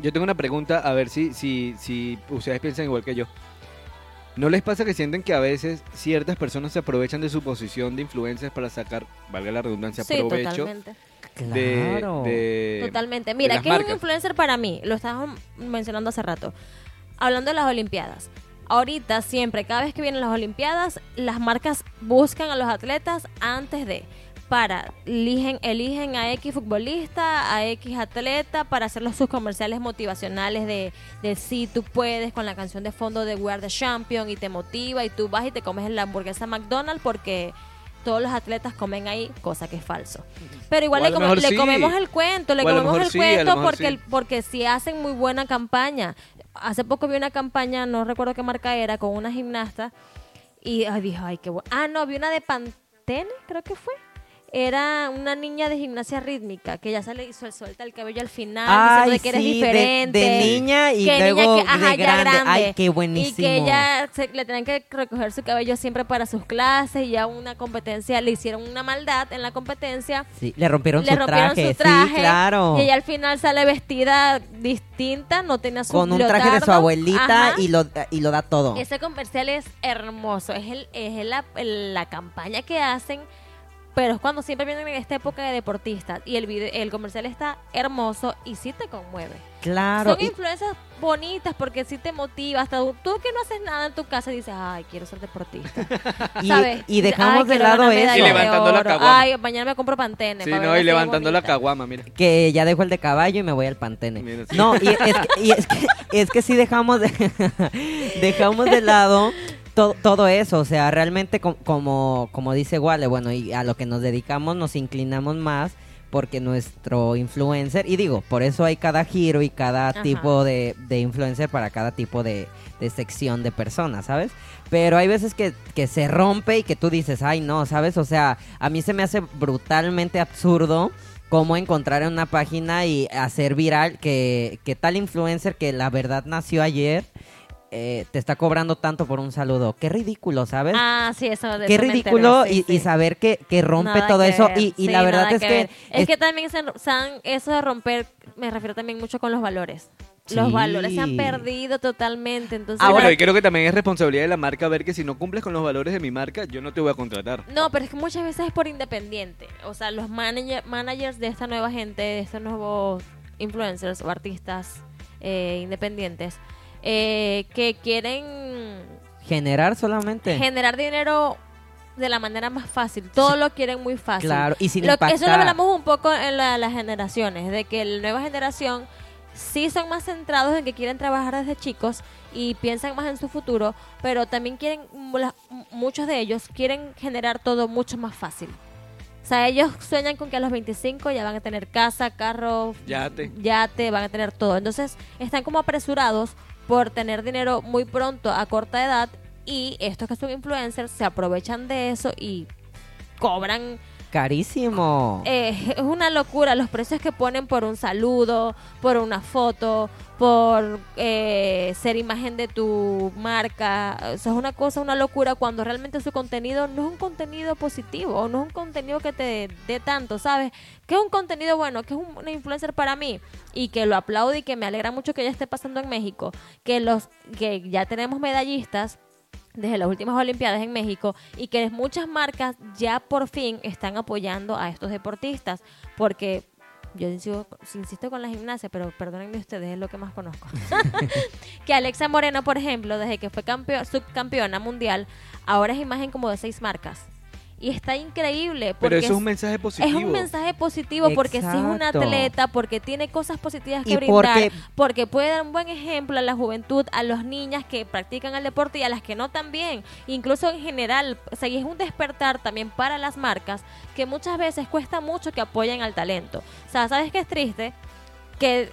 Yo tengo una pregunta, a ver si, si, si ustedes piensan igual que yo. ¿No les pasa que sienten que a veces ciertas personas se aprovechan de su posición de influencers para sacar, valga la redundancia, sí, provecho totalmente. de, Claro. de- Totalmente. Mira, ¿qué es un influencer para mí? Lo estábamos mencionando hace rato. Hablando de las Olimpiadas. Ahorita, siempre, cada vez que vienen las Olimpiadas, las marcas buscan a los atletas antes de. Para, eligen, eligen a X futbolista, a X atleta, para hacer los sus comerciales motivacionales de, de si tú puedes, con la canción de fondo de We Are the Champion, y te motiva, y tú vas y te comes la hamburguesa McDonald's porque todos los atletas comen ahí, cosa que es falso. Pero igual le, come- le sí. comemos el cuento, le comemos el sí, cuento porque, sí. porque sí hacen muy buena campaña. Hace poco vi una campaña, no recuerdo qué marca era, con una gimnasta y ay, dije, ay, qué bueno. Ah, no, vi una de Pantene, creo que fue. Era una niña de gimnasia rítmica que ya sale y suel- suelta el cabello al final, diciendo Ay, de que eres sí, de- diferente. De, niña y que luego niña que, ajá, de grande. Ay, qué Y buenísimo. que ella se- le tenían que recoger su cabello siempre para sus clases y ya una competencia, le hicieron una maldad en la competencia Sí, le rompieron, le su, rompieron traje. su traje. Sí, claro. Y ella al final sale vestida distinta, no tenía su Con un traje de su abuelita Ajá. y lo, y lo da todo. Ese comercial es hermoso, es, el, es el- la, el- la campaña que hacen, pero es cuando siempre vienen en esta época de deportistas. Y el, video, el comercial está hermoso y sí te conmueve. Claro. Son y- influencias bonitas porque sí te motiva. Hasta tú que no haces nada en tu casa dices, ay, quiero ser deportista. Y, ¿Sabes? y dejamos Ay, de lado eso. Y levantando la caguama. Ay, mañana me compro Pantene. Sí, no, y levantando la caguama, mira. que ya dejo el de caballo y me voy al pantene. Mira, sí. No, y es que, y es que, es que sí dejamos de, dejamos de lado to- todo eso. O sea, realmente com- como, como dice Wale, bueno, y a lo que nos dedicamos nos inclinamos más porque nuestro influencer, y digo, por eso hay cada giro y cada Ajá. tipo de, de influencer para cada tipo de, de sección de personas, ¿sabes? Pero hay veces que, que se rompe y que tú dices, ay no, ¿sabes? O sea, a mí se me hace brutalmente absurdo cómo encontrar en una página y hacer viral que, que tal influencer que la verdad nació ayer eh, te está cobrando tanto por un saludo. Qué ridículo, ¿sabes? Ah, sí, eso de Qué eso me ridículo enteré, sí, y, saber que, que rompe Nada todo que eso. ver, Y, y sí, la verdad es que... Es, es- que también se, se han- eso de romper, me refiero también mucho con los valores. Los valores se han perdido totalmente, entonces... Ah, bueno, Ahora- y creo que también es responsabilidad de la marca ver que si no cumples con los valores de mi marca, yo no te voy a contratar. No, pero es que muchas veces es por independiente. O sea, los manager- managers de esta nueva gente, de estos nuevos influencers o artistas eh, independientes, eh, que quieren Generar solamente. generar dinero de la manera más fácil. Todo lo quieren muy fácil. Claro, y sin Lo que- eso lo hablamos un poco en la- las generaciones, de que la nueva generación sí son más centrados en que quieren trabajar desde chicos y piensan más en su futuro, pero también quieren, muchos de ellos quieren generar todo mucho más fácil. O sea, ellos sueñan con que a los 25 ya van a tener casa, carro, Yate. yate, van a tener todo. Entonces, están como apresurados por tener dinero muy pronto a corta edad y estos que son influencers se aprovechan de eso y cobran Carísimo. Eh, es una locura los precios que ponen por un saludo, por una foto, por eh, ser imagen de tu marca. O es una cosa, una locura cuando realmente su contenido no es un contenido positivo, no es un contenido que te dé tanto, ¿sabes? Que es un contenido bueno, que es un- una influencer para mí y que lo aplaudo y que me alegra mucho que ya esté pasando en México, que los que ya tenemos medallistas desde las últimas Olimpiadas en México y que muchas marcas ya por fin están apoyando a estos deportistas porque yo insisto, insisto con la gimnasia, pero perdónenme ustedes, es lo que más conozco. que Alexa Moreno, por ejemplo, desde que fue campeo- subcampeona mundial, ahora es imagen como de seis marcas. Y está increíble. Pero Porque eso es un mensaje positivo. es un mensaje positivo porque si es un atleta, porque tiene cosas positivas que Y brindar, porque- porque puede dar un buen ejemplo a la juventud, a las niñas que practican el deporte y a las que no también. Incluso en general, o sea, y es un despertar también para las marcas que muchas veces cuesta mucho que apoyen al talento. O sea, ¿sabes qué es triste? Que,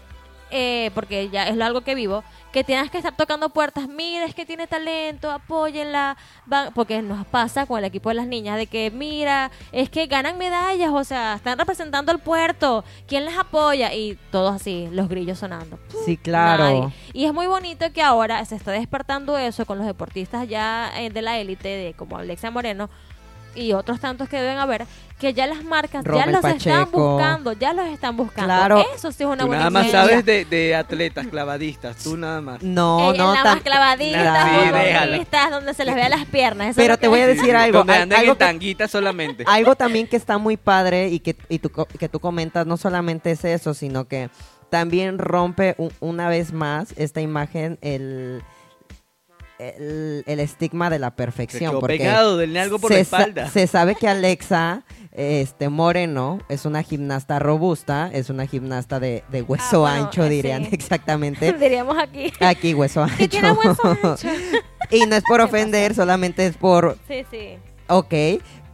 eh, porque ya es algo que vivo, que tienes que estar tocando puertas, mira, es que tiene talento, apóyenla, van, porque nos pasa con el equipo de las niñas, de que mira, es que ganan medallas, o sea, están representando al puerto, ¿quién les apoya? Y todos así, los grillos sonando. Sí, claro. Nadie. Y es muy bonito que ahora se está despertando eso con los deportistas ya eh, de la élite, de como Alexia Moreno y otros tantos que deben haber, que ya las marcas ya los están buscando, ya los están buscando. Claro. Eso sí es una Tú buena nada más sabes de, de atletas, clavadistas, tú nada más. No, Ella no tan- más clavadita, Claro. Sí, donde se les vea las piernas. eso Pero te voy a decir algo. Donde andan algo en tanguita solamente. Algo también que está muy padre y que, y tú, co- que tú comentas, no solamente es eso, sino que también rompe una vez más esta imagen el, el, el estigma de la Se perfección. quedó porque pegado del algo por la se, sa- espalda. se sabe que Alexa este, Moreno es una gimnasta robusta, es una gimnasta de, de hueso Ah, bueno, ancho, dirían sí. exactamente. Diríamos aquí. Aquí, hueso ancho. Que tiene hueso ancho. y no es por ofender, solamente es por Sí, sí. Ok,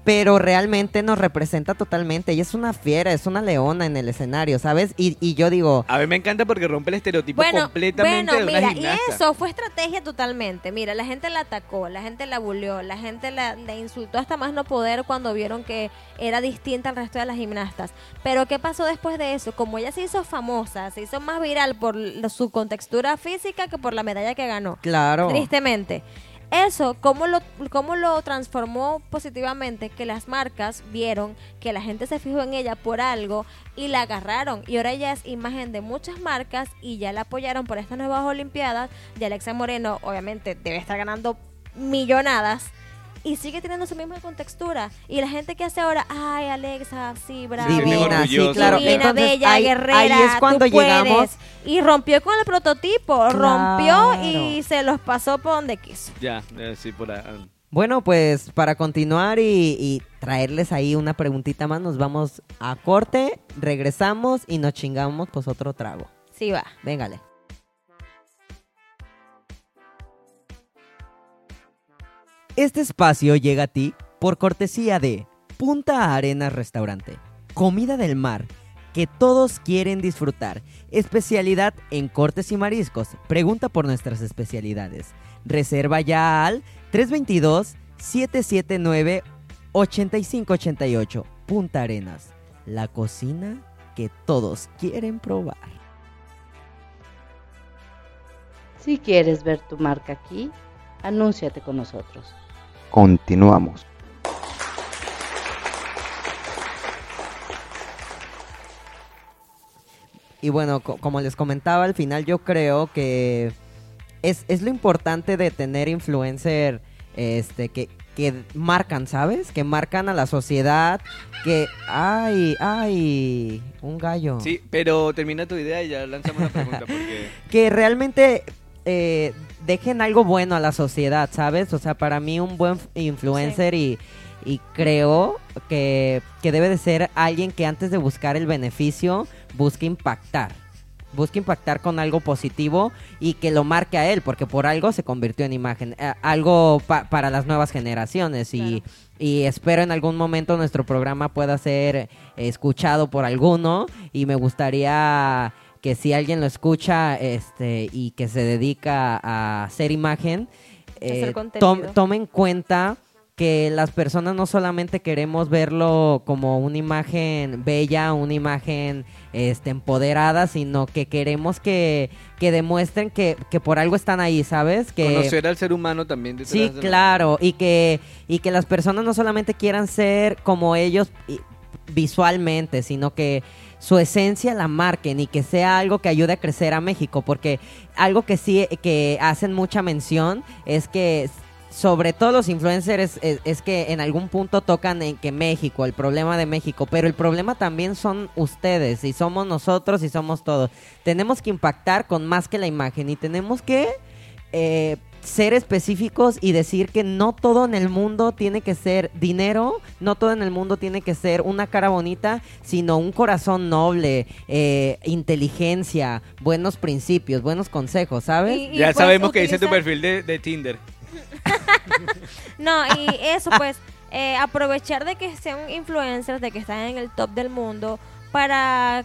pero realmente nos representa totalmente. Ella es una fiera, es una leona en el escenario, ¿sabes? Y, y yo digo, A ver, me encanta porque rompe el estereotipo Bueno, completamente bueno, de una mira, y eso fue estrategia totalmente. Mira, la gente la atacó, la gente la buleó, la gente la, la insultó hasta más no poder cuando vieron que era distinta al resto de las gimnastas. Pero ¿qué pasó después de eso? Como ella se hizo famosa, se hizo más viral por la- su contextura física que por la medalla que ganó. claro. Tristemente. Eso, ¿cómo lo, ¿cómo lo transformó positivamente? Que las marcas vieron que la gente se fijó en ella por algo y la agarraron. Y ahora ella es imagen de muchas marcas y ya la apoyaron por estas nuevas Olimpiadas. Y Alexa Moreno, obviamente, debe estar ganando millonadas. Y sigue teniendo su misma contextura. Y la gente que hace ahora, ay, Alexa, sí, bravo. Divina, sí, claro. Divina, Entonces, bella, ahí, guerrera. ahí es cuando tú puedes. llegamos. Y rompió con el prototipo. Claro. Rompió y se los pasó por donde quiso. Ya, eh, sí, por ahí. Bueno, pues para continuar y, y traerles ahí una preguntita más, nos vamos a corte, regresamos y nos chingamos pues otro trago. Sí, va. Véngale. Este espacio llega a ti por cortesía de Punta Arenas Restaurante. Comida del mar que todos quieren disfrutar. Especialidad en cortes y mariscos. Pregunta por nuestras especialidades. Reserva ya al 322-779-8588. Punta Arenas. La cocina que todos quieren probar. Si quieres ver tu marca aquí, anúnciate con nosotros. Continuamos. Y bueno, co- como les comentaba al final, yo creo que es, es lo importante de tener influencer este, que, que marcan, ¿sabes? Que marcan a la sociedad, que... ¡Ay, ay! Un gallo. Sí, pero termina tu idea y ya lanzamos la pregunta porque... Que realmente eh, dejen algo bueno a la sociedad, ¿sabes? O sea, para mí un buen influencer y, y creo que, que debe de ser alguien que antes de buscar el beneficio, busque impactar. Busque impactar con algo positivo y que lo marque a él, porque por algo se convirtió en imagen, eh, algo pa- para las nuevas generaciones y, y espero en algún momento nuestro programa pueda ser escuchado por alguno y me gustaría que si alguien lo escucha este y que se dedica a hacer imagen, eh, tom- tome en cuenta que las personas no solamente queremos verlo como una imagen bella, una imagen este, empoderada, sino que queremos que, que demuestren que, que por algo están ahí, ¿sabes? Que, Conocer al ser humano también. detrás Sí, de la- claro, y que, y que las personas no solamente quieran ser como ellos visualmente, sino que su esencia la marquen y que sea algo que ayude a crecer a México, porque algo que sí que hacen mucha mención es que sobre todo los influencers es, que en algún punto tocan en que México, el problema de México, pero el problema también son ustedes y somos nosotros y somos todos. Tenemos que impactar con más que la imagen y tenemos que eh, ser específicos y decir que no todo en el mundo tiene que ser dinero, no todo en el mundo tiene que ser una cara bonita, sino un corazón noble, eh, inteligencia, buenos principios, buenos consejos, ¿sabes? Y- y Ya pues sabemos que dice tu perfil de, de Tinder. No, y eso pues, eh, aprovechar de que sean influencers, de que están en el top del mundo, para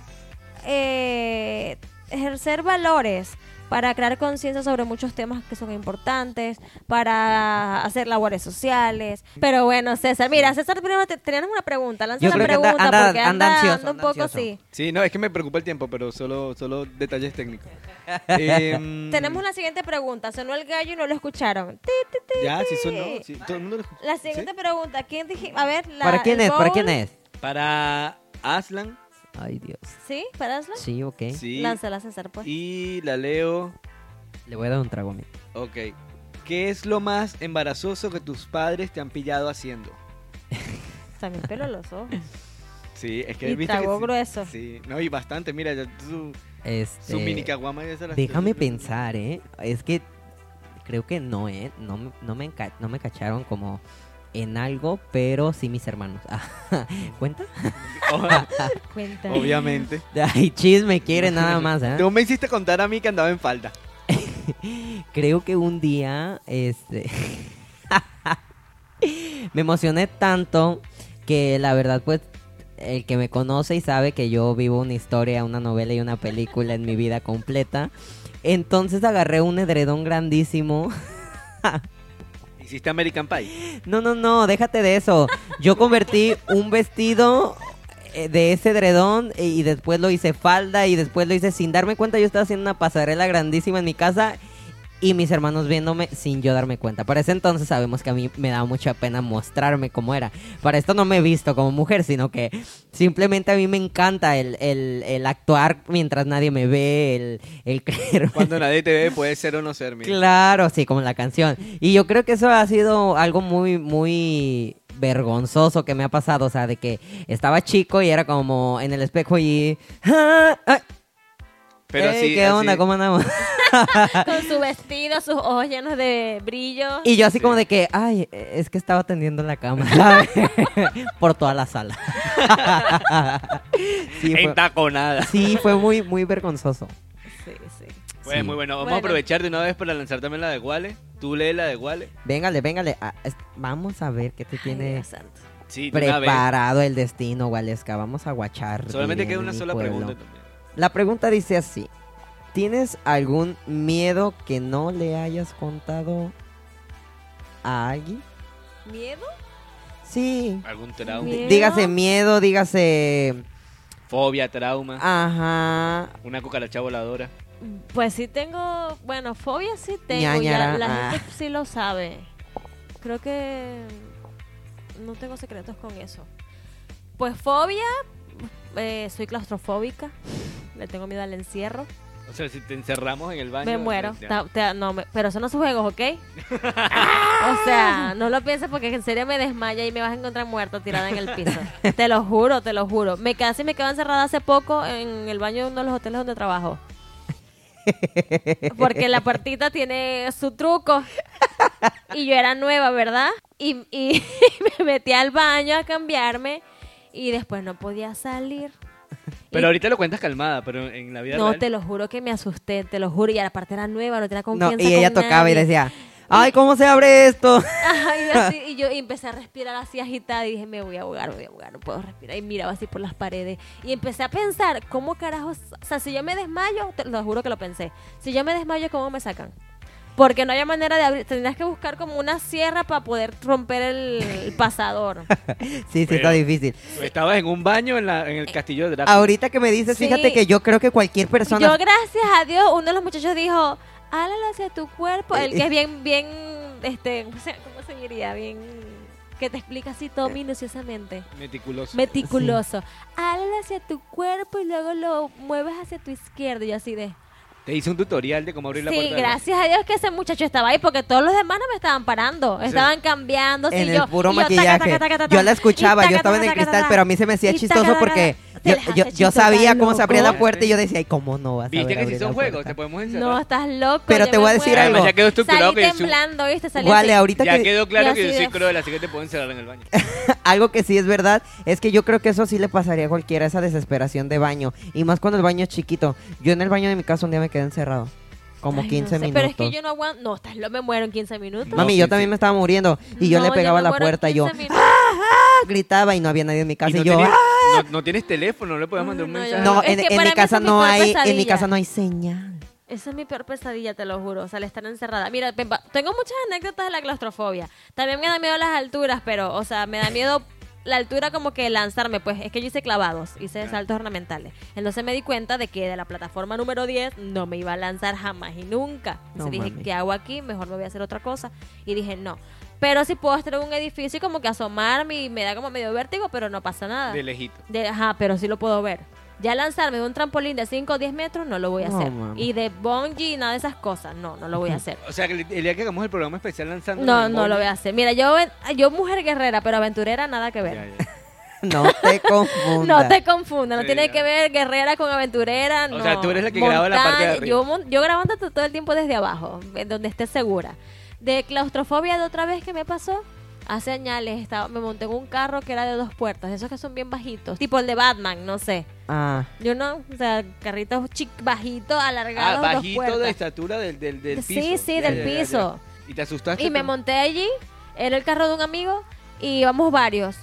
eh, ejercer valores, para crear conciencia sobre muchos temas que son importantes, para hacer labores sociales. Pero bueno, César, mira, César, primero te, teníamos una pregunta, lanza la anda- pregunta anda- porque anda anda, ansioso, anda un poco así. Sí, no, es que me preocupa el tiempo, pero solo, solo detalles técnicos. Em, Tenemos la siguiente pregunta, sonó el gallo y no lo escucharon. Ti, ti, ti, Ya, sí sonó. sí, todo el mundo lo escuchó. La siguiente pregunta, ¿quién dije? A ver, la, ¿Para quién es? ¿Para quién es? Para Aslan, Ay, Dios. ¿Sí? ¿Para Aslan? Sí, ok. sí. Lánzala, César, pues. Y la leo. Le voy a dar un trago a mí. Ok. ¿Qué es lo más embarazoso que tus padres te han pillado haciendo? También pelo los ojos. Sí, es que Y viste que trago sí. grueso. Sí, no, y bastante. Mira, ya su, Este, su mini caguama ya se la Déjame pensar, ¿eh? Es que creo que no, ¿eh? No, no, me, no me cacharon como en algo, pero sí mis hermanos. ¿Cuenta? Cuenta. Obviamente. Ay, chisme quiere nada más, ¿eh? Tú me hiciste contar a mí que andaba en falda. Creo que un día, este... me emocioné tanto que la verdad, pues, el que me conoce y sabe que yo vivo una historia, una novela y una película en mi vida completa. Entonces agarré un edredón grandísimo. Hiciste American Pie. No, no, no, déjate de eso. Yo convertí un vestido eh, de ese edredón eh, y después lo hice falda y después lo hice sin darme cuenta. Yo estaba haciendo una pasarela grandísima en mi casa y mis hermanos viéndome sin yo darme cuenta. Para ese entonces sabemos que a mí me daba mucha pena mostrarme cómo era. Para esto no me he visto como mujer, sino que simplemente a mí me encanta el, el- el actuar mientras nadie me ve, el, el creer. Cuando nadie te ve, puede ser o no ser, mira. Claro, sí, como la canción. Y yo creo que eso ha sido algo muy, muy vergonzoso que me ha pasado. O sea, de que estaba chico y era como en el espejo y... "Ah, ah, Pero ey, así, ¿Qué así- onda? ¿Cómo andamos? Con su vestido, sus ojos llenos de brillo. Y yo así como de que, ay, es que estaba tendiendo la cama. Por toda la sala. sí, fue, Entaconada. sí, fue muy, muy vergonzoso. Sí, sí. Pues Sí. muy bueno. Vamos Bueno. a aprovechar de una vez para lanzar también la de Wale. Tú lee la de Wale. Véngale, véngale. ah, vamos a ver qué te tiene. Sí, preparado el destino, Waleska. Vamos a guachar. Solamente queda una sola pueblo. pregunta también. La pregunta dice así. ¿Tienes algún miedo que no le hayas contado a alguien? ¿Miedo? Sí. ¿Algún trauma? Miedo. Dígase miedo, dígase... Fobia, trauma. Ajá. Una cucaracha voladora. Pues sí tengo, bueno, fobia sí tengo, Ñañara, ya la ah. gente sí lo sabe. Creo que no tengo secretos con eso. Pues fobia, eh, soy claustrofóbica, le tengo miedo al encierro, O sea, si te encerramos en el baño. me muero. Ta- no, me- pero eso no son juegos, ¿ok? o sea, no lo pienses porque en serio me desmaya y me vas a encontrar muerto tirada en el piso. te lo juro, te lo juro. Me casi me quedé encerrada hace poco en el baño de uno de los hoteles donde trabajo. Porque la puertita tiene su truco. Y yo era nueva, ¿verdad? Y, y me metí al baño a cambiarme y después no podía salir. Pero ahorita lo cuentas calmada, pero en la vida no, real. te lo juro que me asusté, te lo juro. Y aparte era nueva, no tenía No, confianza y ella con tocaba y decía, ay, ¿cómo se abre esto? Ay, así, y yo y empecé a respirar así agitada y dije, me voy a ahogar, me voy a ahogar, no puedo respirar. Y miraba así por las paredes. Y empecé a pensar, ¿cómo carajos? O sea, si yo me desmayo, te lo juro que lo pensé. Si yo me desmayo, ¿cómo me sacan? Porque no había manera de abrir. Tenías que buscar como una sierra para poder romper el, el pasador. Sí, sí, Pero- está difícil. Estabas en un baño en, la, en el castillo de Drácula. Ahorita que me dices, Sí. fíjate que yo creo que cualquier persona... Yo, gracias a Dios, uno de los muchachos dijo, háblalo hacia tu cuerpo. El que es bien, bien, este, ¿cómo se, cómo se diría? Bien, que te explica así todo minuciosamente. Meticuloso. Meticuloso. Háblalo hacia tu cuerpo y luego lo mueves hacia tu izquierdo. Y así de... Te hice un tutorial de cómo abrir la Sí, puerta. del- gracias a Dios que ese muchacho estaba ahí porque todos los demás no me estaban parando, estaban cambiando. en el puro maquillaje. yo la escuchaba, yo estaba en el cristal, pero a mí se me hacía chistoso porque yo, yo, yo sabía cómo se abría la puerta y yo decía, ay, ¿cómo no vas a Viste que si son juegos, te podemos encerrar. No, estás loco. Pero yo te voy a decir algo. ya quedó estructurado que yo temblando, ¿viste? Salí Vale, ahorita Ya que quedó claro que yo soy cruel, así que te puedo encerrar en el baño. algo que sí es verdad es que yo creo que eso sí le pasaría a cualquiera, esa desesperación de baño. Y más cuando el baño es chiquito. Yo en el baño de mi casa un día me quedé encerrado. Como Ay, no 15 sé, minutos. Pero es que yo no aguanto. No, estás lo me muero en 15 minutos. No, Mami, sí, yo sí. también me estaba muriendo. Y yo le pegaba a la puerta y yo 15 minutos. ¡ah! gritaba y no había nadie en mi casa. Y Y, no, yo ¡ah! No, no tienes teléfono, no le puedes mandar un mensaje. No, Es en, que en mi casa no hay, en mi pesadilla. casa no hay señal. Esa es mi peor pesadilla, te lo juro. O sea, al estar encerrada. Mira, tengo muchas anécdotas de la claustrofobia. También me da miedo las alturas, pero, o sea, me da miedo la altura como que lanzarme. Pues es que yo hice clavados, hice saltos ornamentales. Entonces me di cuenta de que de la plataforma número 10 no me iba a lanzar jamás y nunca. No, Entonces dije, mami. ¿qué hago aquí? Mejor me voy a hacer otra cosa. Y dije, no. Pero si puedo estar en un edificio y como que asomarme y me da como medio vértigo, pero no pasa nada. De lejito. De- ajá, pero sí lo puedo ver. Ya lanzarme de un trampolín de 5 o 10 metros no lo voy a No, hacer. mami. Y de bungee, nada de esas cosas, no, no lo voy a hacer. O sea, que el día que hagamos el programa especial lanzando. No, no lo voy a hacer. Mira, yo, yo mujer guerrera, pero aventurera nada que ver. Ya, ya. No te confundas. No te confundas, no Sí, tiene ya. que ver guerrera con aventurera. O no. sea, tú eres la que graba la parte de Montaña, arriba. Yo, mon- yo grabando to- todo el tiempo desde abajo, en donde esté segura. De claustrofobia de otra vez que me pasó, hace años estaba, me monté en un carro que era de dos puertas, esos que son bien bajitos, tipo el de Batman, no sé. Ah, Yo no, o sea, carritos chic, bajitos, Ah, alargados, dos bajito de estatura del, del, del Sí, piso. sí, Ya, del ya, ya, ya. piso. Y te asustaste. Y me monté allí, era el carro de un amigo, y íbamos varios.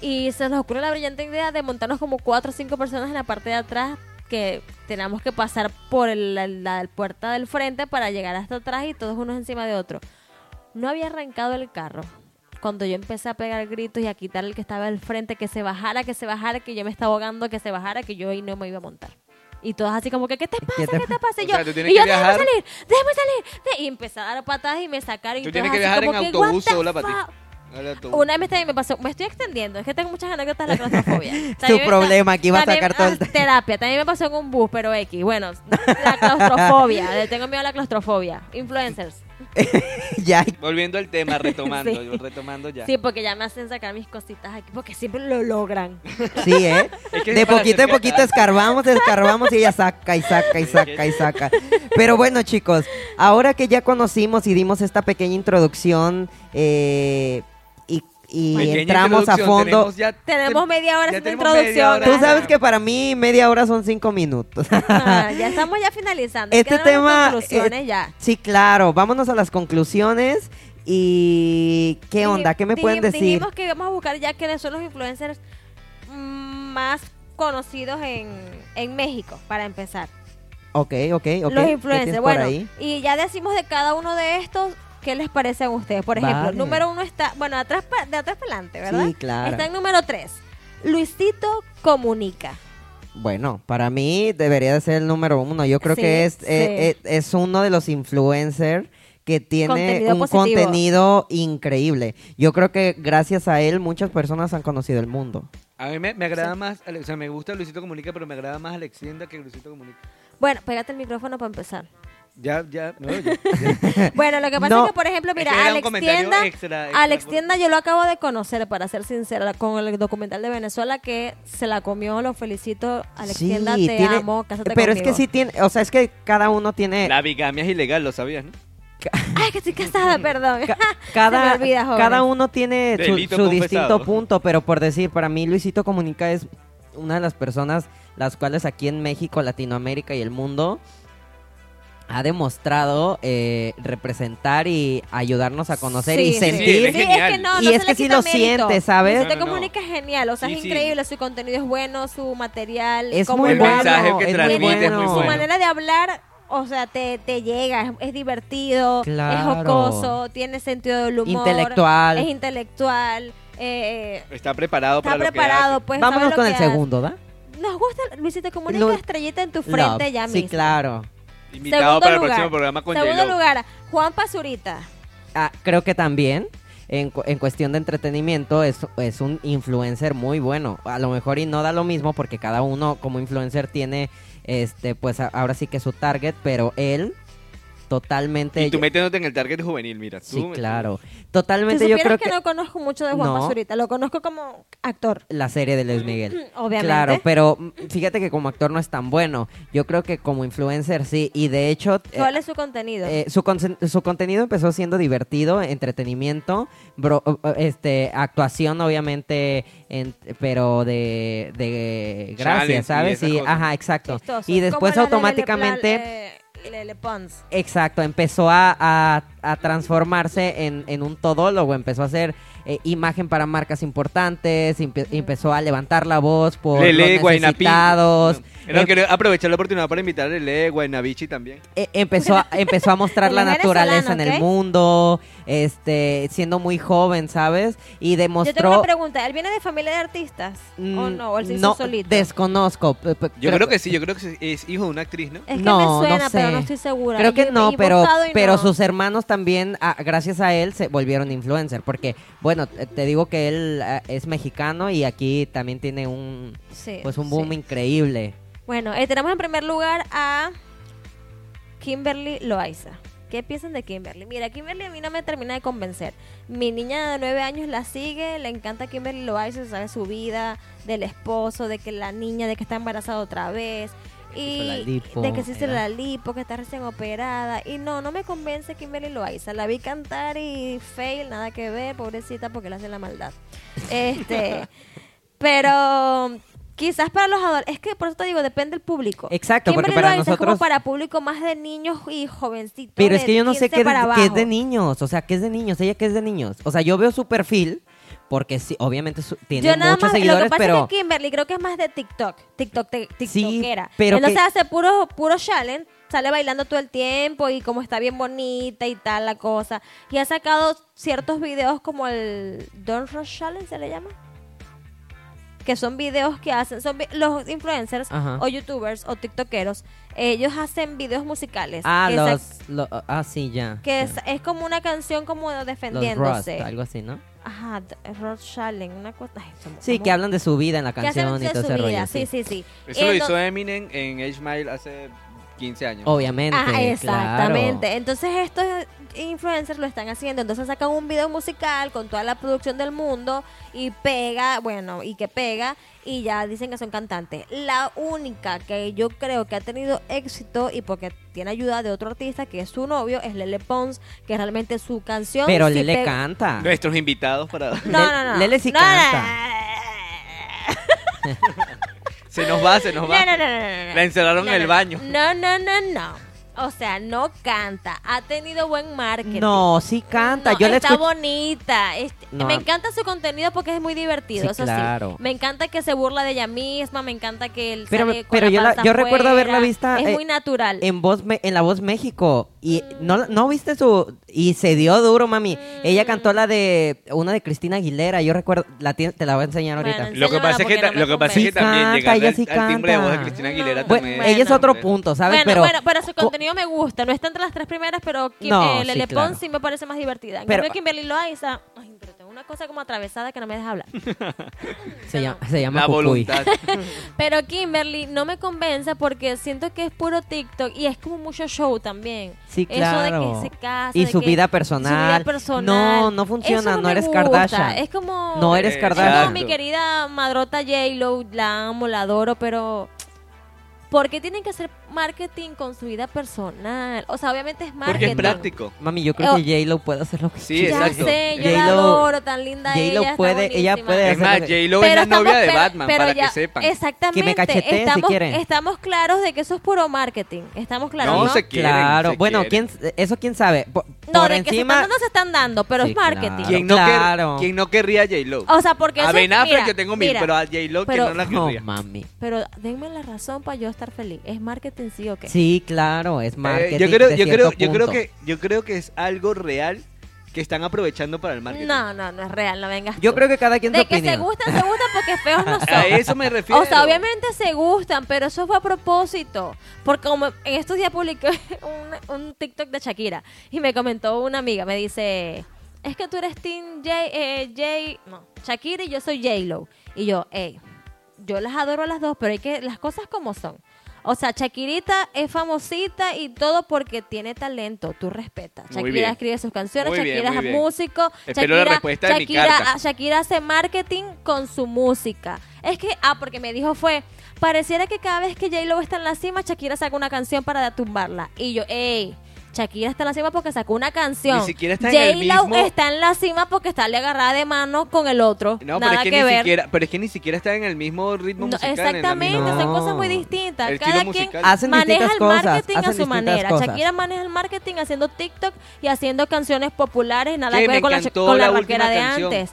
Y se nos ocurre la brillante idea de montarnos como cuatro o cinco personas en la parte de atrás, que teníamos que pasar por el- la, la puerta del frente para llegar hasta atrás y todos unos encima de otro. No había arrancado el carro. Cuando yo empecé a pegar gritos y a quitar el que estaba al frente, que se bajara, que se bajara, que yo me estaba ahogando, que se bajara, que yo ahí no me iba a montar. Y todos así como que, ¿qué te pasa? ¿Qué te te, pasa? Y O yo, sea, tú tienes y yo que déjame salir, déjame salir. de- Y empecé a dar patadas y me sacaron. y Tú tienes que viajar en que, autobús "What the sola para ti". fuck?". Al autobús. Una vez también me pasó, me estoy extendiendo, es que tengo muchas anécdotas de la claustrofobia. Me- problema, que iba a sacar todo el- ah, terapia, también me pasó en un bus, pero X. Bueno, la claustrofobia, le tengo miedo a la claustrofobia. Influencers. ya. Volviendo al tema, retomando, Sí. retomando ya. Sí, porque ya me hacen sacar mis cositas aquí, porque siempre lo logran. Sí, ¿eh? Es que De poquito en poquito escarbamos, escarbamos y ella saca y saca y saca y saca. Pero bueno, chicos, ahora que ya conocimos y dimos esta pequeña introducción eh, y, Pequeña entramos a fondo. tenemos ya- Tenemos media hora media introducción. hora. Tú sabes que para mí media hora son cinco minutos. Ah, ya estamos ya finalizando. Este tema, conclusiones eh, ya. sí, claro. Vámonos a las conclusiones. ¿Y qué onda? ¿Qué me Dij- pueden decir? Dijimos que íbamos a buscar ya quiénes son los influencers más conocidos en, en México, para empezar. Ok, ok, ok. ¿Qué los influencers. Bueno, ahí? y ya decimos de cada uno de estos, ¿qué les parece a ustedes? Por ejemplo, Vale. el número uno está, bueno, atrás pa- de atrás para adelante, ¿verdad? Sí, claro. Está en número tres. Luisito Comunica. Bueno, para mí debería de ser el número uno. Yo creo Sí, que es, sí. eh, eh, es uno de los influencers que tiene Contenido un positivo. contenido increíble. Yo creo que gracias a él muchas personas han conocido el mundo. A mí me, me agrada más, o sea, me gusta Luisito Comunica, pero me agrada más Alexienda que Luisito Comunica. Bueno, pégate el micrófono para empezar. Ya, ya, no, ya, ya. Bueno, lo que pasa No. es que, por ejemplo, mira, un Alex Tienda, extra, extra Alex por- Tienda yo lo acabo de conocer, para ser sincera, con el documental de Venezuela que se la comió, lo felicito. Alex Sí, Tienda, te tiene- amo, cásate Pero es que sí tiene, o sea, es que cada uno tiene... La bigamia es ilegal, lo sabías, ¿no? Ay, que estoy casada, perdón. Ca- cada, Se me olvida, jóvenes. cada uno tiene su, distinto punto, pero por decir, para mí Luisito Comunica es una de las personas las cuales aquí en México, Latinoamérica y el mundo ha demostrado eh, representar y ayudarnos a conocer Sí, y sí. sentir. Sí, Sí, es que no, Y no es que sí lo siente, ¿sabes? No. Comunica es genial, o sea, Sí, es sí. increíble, su contenido es bueno, su material, Es muy El lo bueno. mensaje que transmite es muy bueno. Su manera de hablar o sea, te, te llega, es, es divertido, Claro. es jocoso, tiene sentido del humor. Intelectual. Es intelectual. eh, Está preparado está para lo que preparado, hace. pues. Vámonos sabe lo con el hace. segundo, ¿va? Nos gusta, Luisito, como una Lo- estrellita en tu frente Love. ya Sí, mismo. claro. Invitado Segundo para el lugar. próximo programa con Segundo J-Lo. lugar, Juan Pazurita. Ah, creo que también. En, cu- en cuestión de entretenimiento es, es un influencer muy bueno. A lo mejor y no da lo mismo porque cada uno como influencer tiene, este, pues a- ahora sí que su target, pero él totalmente... Y tú metiéndote en el target juvenil, mira. sí, claro. Totalmente yo creo que, que, no conozco mucho de Juan No. Pazurita, lo conozco como actor, la serie de Luis Miguel. obviamente. Claro, pero mm, fíjate que como actor no es tan bueno. Yo creo que como influencer sí. Y de hecho... eh, ¿Cuál es su contenido? Eh, su, su contenido empezó siendo divertido, entretenimiento, bro- eh, este, actuación obviamente, en- pero de, de gracia, ¿sabes? Sí, ajá, exacto. Chistoso. Y después automáticamente, Pons. exacto, empezó a, a- a transformarse en, en un todólogo, empezó a hacer eh, imagen para marcas importantes, empe- empezó a levantar la voz por Lele los necesitados. No, no, Em- quiero aprovechar la oportunidad para invitar a Lele Guaynabichi también. Eh, empezó a, empezó a mostrar la naturaleza en el mundo, este, siendo muy joven, ¿sabes? Y Yo tengo demostró una pregunta, ¿él viene de familia de artistas? ¿O Mm, no? ¿O él se hizo no, solito? desconozco. Yo creo que sí, yo creo que es hijo de una actriz, ¿no? Es que No, me no suena, pero sé. no estoy segura. Creo que yo- no, pero, pero no. sus hermanos también, gracias a él, se volvieron influencer. Porque, bueno, te te digo que él ah, es mexicano y aquí también tiene un, Sí, pues un boom sí. increíble. Bueno, eh, tenemos en primer lugar a Kimberly Loaiza. ¿Qué piensan de Kimberly? Mira, Kimberly a mí no me termina de convencer. Mi niña de nueve años la sigue, le encanta Kimberly Loaiza, sabe su vida, del esposo, de que la niña, de que está embarazada otra vez. La Y lipo, de que se hizo la lipo, que está recién operada. Y no, no me convence Kimberly Loaiza. La vi cantar y fail, nada que ver, pobrecita, porque le hace la maldad. Este, pero quizás para los adolescentes, es que por eso te digo, depende del público. Exacto, porque Kimberly para Loaiza es como nosotros- para público más de niños y jovencitos. Pero es que yo no sé 15 qué, qué es de niños. O sea, ¿qué es de niños? Ella qué es de niños. O sea, yo veo su perfil porque sí, obviamente su- tiene Yo nada muchos más, lo que pasa pero... es que Kimberly creo que es más de TikTok, TikTok, te- Sí, TikTokera. pero Entonces que- hace puro, puro challenge, sale bailando todo el tiempo y como está bien bonita y tal la cosa. Y ha sacado ciertos videos como el Don't Rush Challenge, ¿se le llama? Que son videos que hacen, son los influencers Ajá. o youtubers o tiktokeros, ellos hacen videos musicales. Ah, que los, lo- ah, sí, ya. que es, ya. es como una canción como Los Rust, defendiéndose. algo así, ¿no? Ajá, Rush Challenge, una cosa. ay, somos- Sí, somos- que hablan de su vida en la canción y de todo su ese vida, rollo. Sí, sí, sí. Eso lo hizo Eminem en Age Mile hace 15 años. Obviamente. Ah, exactamente. claro. Entonces estos influencers lo están haciendo. Entonces sacan un video musical con toda la producción del mundo y pega, bueno, y que pega y ya dicen que son cantantes. La única que yo creo que ha tenido éxito y porque tiene ayuda de otro artista que es su novio es Lele Pons, que realmente su canción Pero sí Lele canta. Nuestros invitados para... No, no, no. Lele sí No, canta. Se nos va, se nos No, va. no, no, no, no, no. La encerraron No, en el baño. No, no, no, no. O sea, no canta. Ha tenido buen marketing. No, sí canta. No, Yo está bonita. Es- No, me encanta su contenido porque es muy divertido. Sí, eso claro. sí. Me encanta que se burla de ella misma. Me encanta que él Pero- sale con pero la yo la- panza yo recuerdo haberla vista, Es eh, muy natural. En voz Me- en la voz México y Mm. no no viste su y se dio duro mami ella cantó la de una de Cristina Aguilera yo recuerdo la te la voy a enseñar Bueno, ahorita Lo que pasa es que, no lo que, pasa es que convence. también canta, ella al, sí al timbre de voz de canta. Cristina Aguilera no. Bueno, también. ella es otro punto sabes bueno, pero bueno, pero su co- me gusta. No está entre las tres primeras, pero Kim, No, eh, sí, Lele claro. Sí me parece más divertida. En Pero- cambio, Kimberly Loaiza... Ay, pero tengo una cosa como atravesada que no me deja hablar. se llama se llama La Cucuy. voluntad. Pero Kimberly no me convence porque siento que es puro TikTok y es como mucho show también. Sí, Eso de claro. que se casa. Y su vida su personal. vida personal. No, no funciona, Eso no eres gusta. Kardashian. Es como. no eres Eh, Kardashian No, mi querida madrota J-Lo, la amo, la adoro, pero. ¿Por qué tienen que hacer marketing con su vida personal? O sea, obviamente es marketing. Porque es práctico. mami yo creo Oh. que J-Lo puede hacer lo que Sí, quiera. Ya exacto. sé, yo la adoro, tan linda J-Lo ella. está puede- ella puede Es más, lo que- J-Lo es la novia de Batman, pero para ya- que sepan. Exactamente. Que me cachetee si estamos, quiere. estamos claros de que eso es puro marketing. Estamos claros, No, ¿no? se quieren, claro se bueno quieren. quién eso quién sabe por, No, por de que se encima están dando, se están dando, pero Sí, es marketing. claro. ¿Quién no, quer- Claro. quién no querría a J-Lo? O sea, porque A Ben Affleck yo tengo mil, pero a J-Lo ¿quién pero- no la no querría? mami Pero denme la razón para yo estar feliz. Es marketing marketing sí o qué? Sí, claro, es Eh, marketing. yo creo, de yo creo, yo creo que, yo creo que es algo real que están aprovechando para el marketing. No, no, no es real, no vengas Yo tú. creo que cada quien De su que se gustan, se gustan porque feos no son. A eso me refiero. O sea, obviamente se gustan, pero eso fue a propósito. Porque como en estos días publiqué un, un TikTok de Shakira y me comentó una amiga, me dice, es que tú eres Team J, eh, J- no, Shakira y yo soy J-Lo. Y yo, hey, yo las adoro a las dos, pero hay que, las cosas como son. O sea, Shakirita es famosita y todo porque tiene talento, tú respetas. Shakira escribe sus canciones, Muy Shakira es músico, Espero la Shakira, respuesta de mi Shakira, carta. ah, Shakira hace marketing con su música. Es que, ah, porque me dijo fue, pareciera que cada vez que J-Lo está en la cima, Shakira saca una canción para tumbarla. Y yo, ey, Shakira está en la cima porque sacó una canción. Ni siquiera está en el mismo- está en la cima porque está le agarrada de mano con el otro. No, Nada pero es que, que ni ver. siquiera, pero es que ni siquiera están en el mismo ritmo No, musical. en la exactamente, misma- son cosas muy distintas. El Cada quien. Hacen maneja el cosas, marketing a su manera. cosas. Shakira maneja el marketing haciendo TikTok y haciendo canciones populares, nada que ver con la, con la la rockera de antes.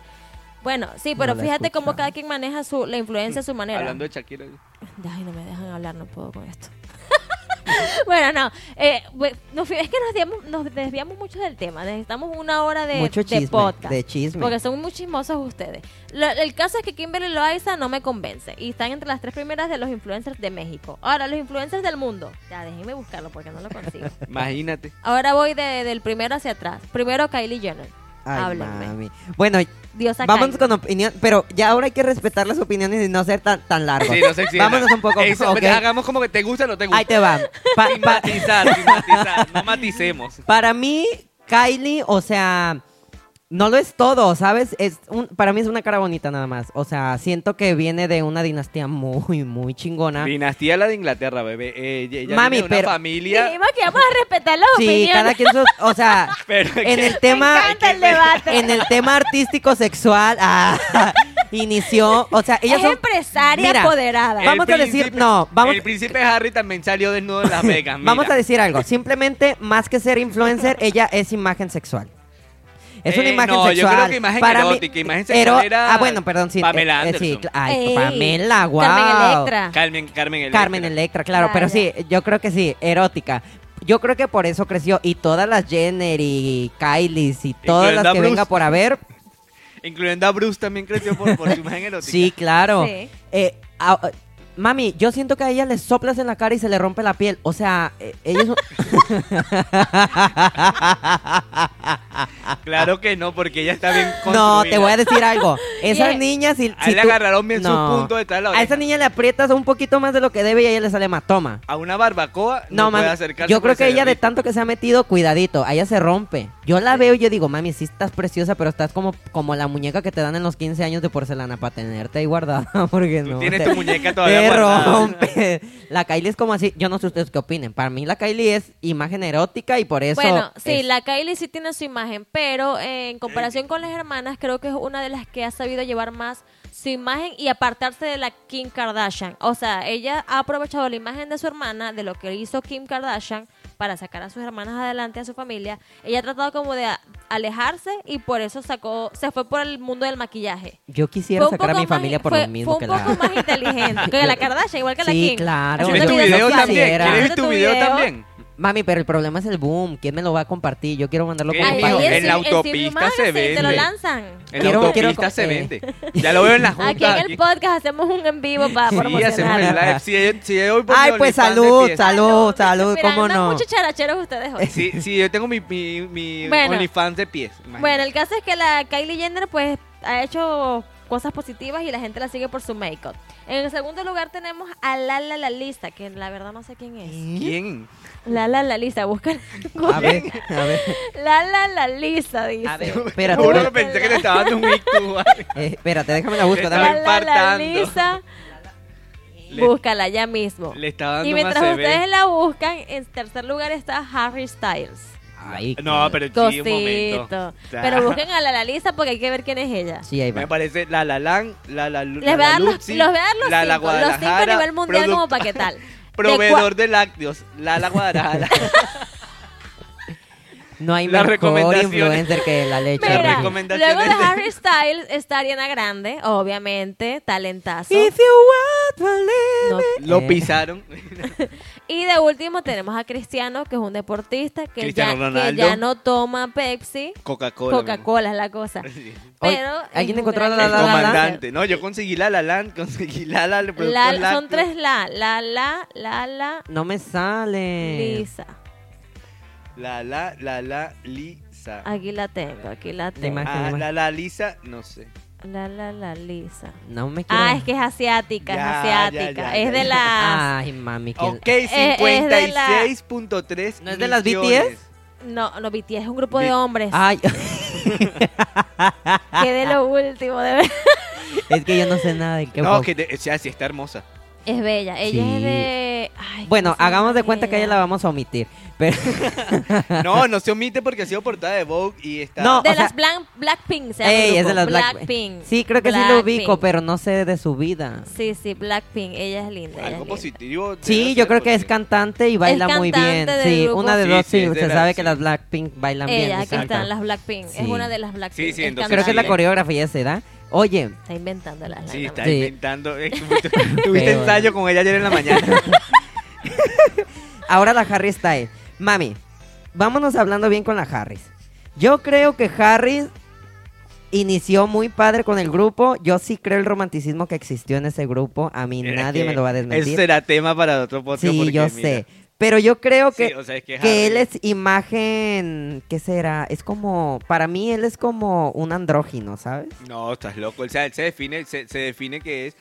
Bueno, sí, pero No fíjate cómo cada quien maneja su, la influencia a su manera. Hablando de Shakira. Ay, no me dejan hablar, no puedo con esto. bueno, no, eh, we- nos fui- es que nos desviamos, nos desviamos mucho del tema. Necesitamos una hora de, Mucho de chisme, podcast. de chisme. Porque son muy chismosos ustedes. Lo- el caso es que Kimberly Loaiza no me convence. Y están entre las tres primeras de los influencers de México. Ahora, los influencers del mundo. Ya, déjenme buscarlo porque no lo consigo. Imagínate. Ahora voy de- del primero hacia atrás. Primero Kylie Jenner. Ay, Háblenme. mami. Bueno, Diosa vamos Kylie. con opinión, pero ya ahora hay que respetar las opiniones y no ser tan, tan largos. Sí, no se. Vámonos un poco. Eso, ok. Hagamos como que te gusta o no te gusta. Ahí te va. Pa- Sin pa- matizar, sin matizar. No maticemos. para mí, Kylie, o sea, no lo es todo, ¿sabes? Es un, para mí es una cara bonita nada más. O sea, siento que viene de una dinastía muy, muy chingona. Dinastía la de Inglaterra, bebé. Eh, ella Mami, viene de una pero- familia. Dijimos que vamos a respetar las Sí, opiniones. cada quien su, o sea, Pero en que- el tema, encanta el debate. en el tema artístico sexual, ah, inició, o sea, ella es son, empresaria Mira, va- vamos a decir- no, vamos- El príncipe Harry también salió desnudo en Las Vegas. vamos a decir algo, simplemente más que ser influencer, ella es imagen sexual. Es una Eh, imagen no, yo sexual. creo que imagen Para mí- erótica, imagen sexual ero- era Ah, bueno, perdón, sí. Pamela eh, eh, sí, Anderson. cl- ay, Ey, Pamela, wow. Carmen Electra. Carmen, Carmen Electra. Carmen Electra, claro, pero sí, yo creo que sí, erótica. Yo creo que por eso creció. Y todas las Jenner y Kylie y todas las que Bruce. venga por haber, Incluyendo a Bruce también creció por, por su imagen erótica. sí, claro. Sí. Eh, a- mami, yo siento que a ella le soplas en la cara y se le rompe la piel. O sea, eh, ella es Claro que no, porque ella está bien No, construida. te voy a decir algo. Esas niñas, si, A si él le tú- agarraron bien su No. punto de la A oreja. esa niña le aprietas un poquito más de lo que debe y a ella le sale matoma. A una barbacoa no, No, puede mami, acercarse. yo creo porque que se ella de derrite. tanto que se ha metido, cuidadito, a ella se rompe. Yo la veo y yo digo, mami, sí estás preciosa, pero estás como, como la muñeca que te dan en los 15 años de porcelana para tenerte ahí guardada, porque Tú no. tienes te- tu muñeca todavía rompe. La Kylie es como así, yo no sé ustedes qué opinen. Para mí la Kylie es imagen erótica y por eso... Bueno, sí, es- la Kylie sí tiene su imagen, pero eh, en comparación con las hermanas, creo que es una de las que ha sabido llevar más su imagen y apartarse de la Kim Kardashian. O sea, ella ha aprovechado la imagen de su hermana, de lo que hizo Kim Kardashian, para sacar a sus hermanas adelante, a su familia. Ella ha tratado como de alejarse y por eso sacó, se fue por el mundo del maquillaje. Yo quisiera sacar a mi familia por fue- lo mismo fue que un poco la... más inteligente que la Kardashian, igual que la Sí, Kim. claro. ¿Quieres tu video también? ¿Quieres tu video. también? Mami, pero el problema es el boom. ¿Quién me lo va a compartir? Yo quiero mandarlo mijo, pago. en en la autopista se Magazine Te lo vende. lanzan. En Quiero- la autopista se eh. vende. Ya lo veo en la junta. Aquí en el podcast hacemos un en vivo para Sí, hacemos promocionar. el live. Si, si hoy por Ay, mi pues salud, salud, salud, Mira, cómo no. muchos characheros ustedes hoy. Sí, sí, yo tengo mi, mi, mi Bueno. OnlyFans de pies. imagínate. Bueno, el caso es que la Kylie Jenner pues ha hecho cosas positivas y la gente la sigue por su make-up. En el segundo lugar tenemos a Lala la Lisa, que la verdad no sé quién es. ¿Quién? Lala la Lisa, buscan. A ver, a ver. Lala la Lisa, dice. A ver, espérate. Juro que pensé que te estaba dando un ictus. Eh, espérate, déjame la busco. Lala la infartando. Lisa, Le- búscala ya mismo. Le estaba dando Y mientras ustedes la buscan, en tercer lugar está Harry Styles. Ay, No, pero sí, un momento. Pero busquen a la Lisa porque hay que ver quién es ella. Sí, ahí va. Me parece la la Lan, la la Les voy a dar los, los, voy a dar los la la cinco, los cinco a nivel mundial como para qué tal. De Proveedor de lácteos, la la Guadalajara. No hay Las mejor influencer que la leche. Mira, luego de de- Harry Styles está Ariana Grande, obviamente, talentazo. If you want my No. Lo Eh. pisaron. Y de último tenemos a Cristiano, que es un deportista que, ya, que ya no toma Pepsi. Coca-Cola. Coca-Cola es la cosa. Sí. Pero ¿alguien encontró gran la- El la- la- la- comandante. No, yo conseguí la la Land, conseguí la la, La- son tres la, la, la, la, la, No me sale. lisa. La la, la la, lisa. Aquí la tengo, aquí la tengo. Ah, la la, lisa, no sé. La, la, la, lisa. No me quiero. Ah, es que es asiática, Ya, es ya, asiática. ya, es ya, de ya. las... Ay, mami. ¿quién- Ok, es de la- 56.3 ¿No es de las millones. BTS? No, no, BTS es un grupo de hombres. Ay, Que de lo último, de verdad. es que yo no sé nada de qué No, que de- o sea, sí está hermosa. Es bella. Ella Sí. es de... Ay, Bueno, ¿cómo se hagamos de cuenta que ella la vamos a omitir. Pero No, no se omite porque ha sido portada de Vogue y está. No, De o sea- las Blanc- Blackpink, se llama Ey, es de las Black- Blackpink. Sí, creo que sí lo ubico, pero no sé de su vida. Sí, sí, Blackpink. Ella es linda. ella Algo es linda. positivo. Sí, yo creo que es cantante y baila muy bien. Sí, grupo. una de Sí, dos, sí, sí, se la- sabe que las Blackpink bailan bien. Ella, aquí están las Blackpink. Es una de las Blackpink. Sí, sí, Es entonces Creo que es la y ese, ¿da? Oye, Está inventando las Sí, está Sí. inventando. Eh, Tuviste, ensayo con ella ayer en la mañana. ahora la Harry Styles. Mami, vámonos hablando bien con la Harris. Yo creo que Harris inició muy padre con el grupo. Yo sí creo el romanticismo que existió en ese grupo. A mí nadie me lo va a Eso desmentir. será tema para otro podcast. Sí, porque, yo mira, sé. Pero yo creo que, Sí, o sea, es que, que él es imagen, ¿qué será? Es como, para mí él es como un andrógino, ¿sabes? No, estás loco. O sea, él se define, se, se define que es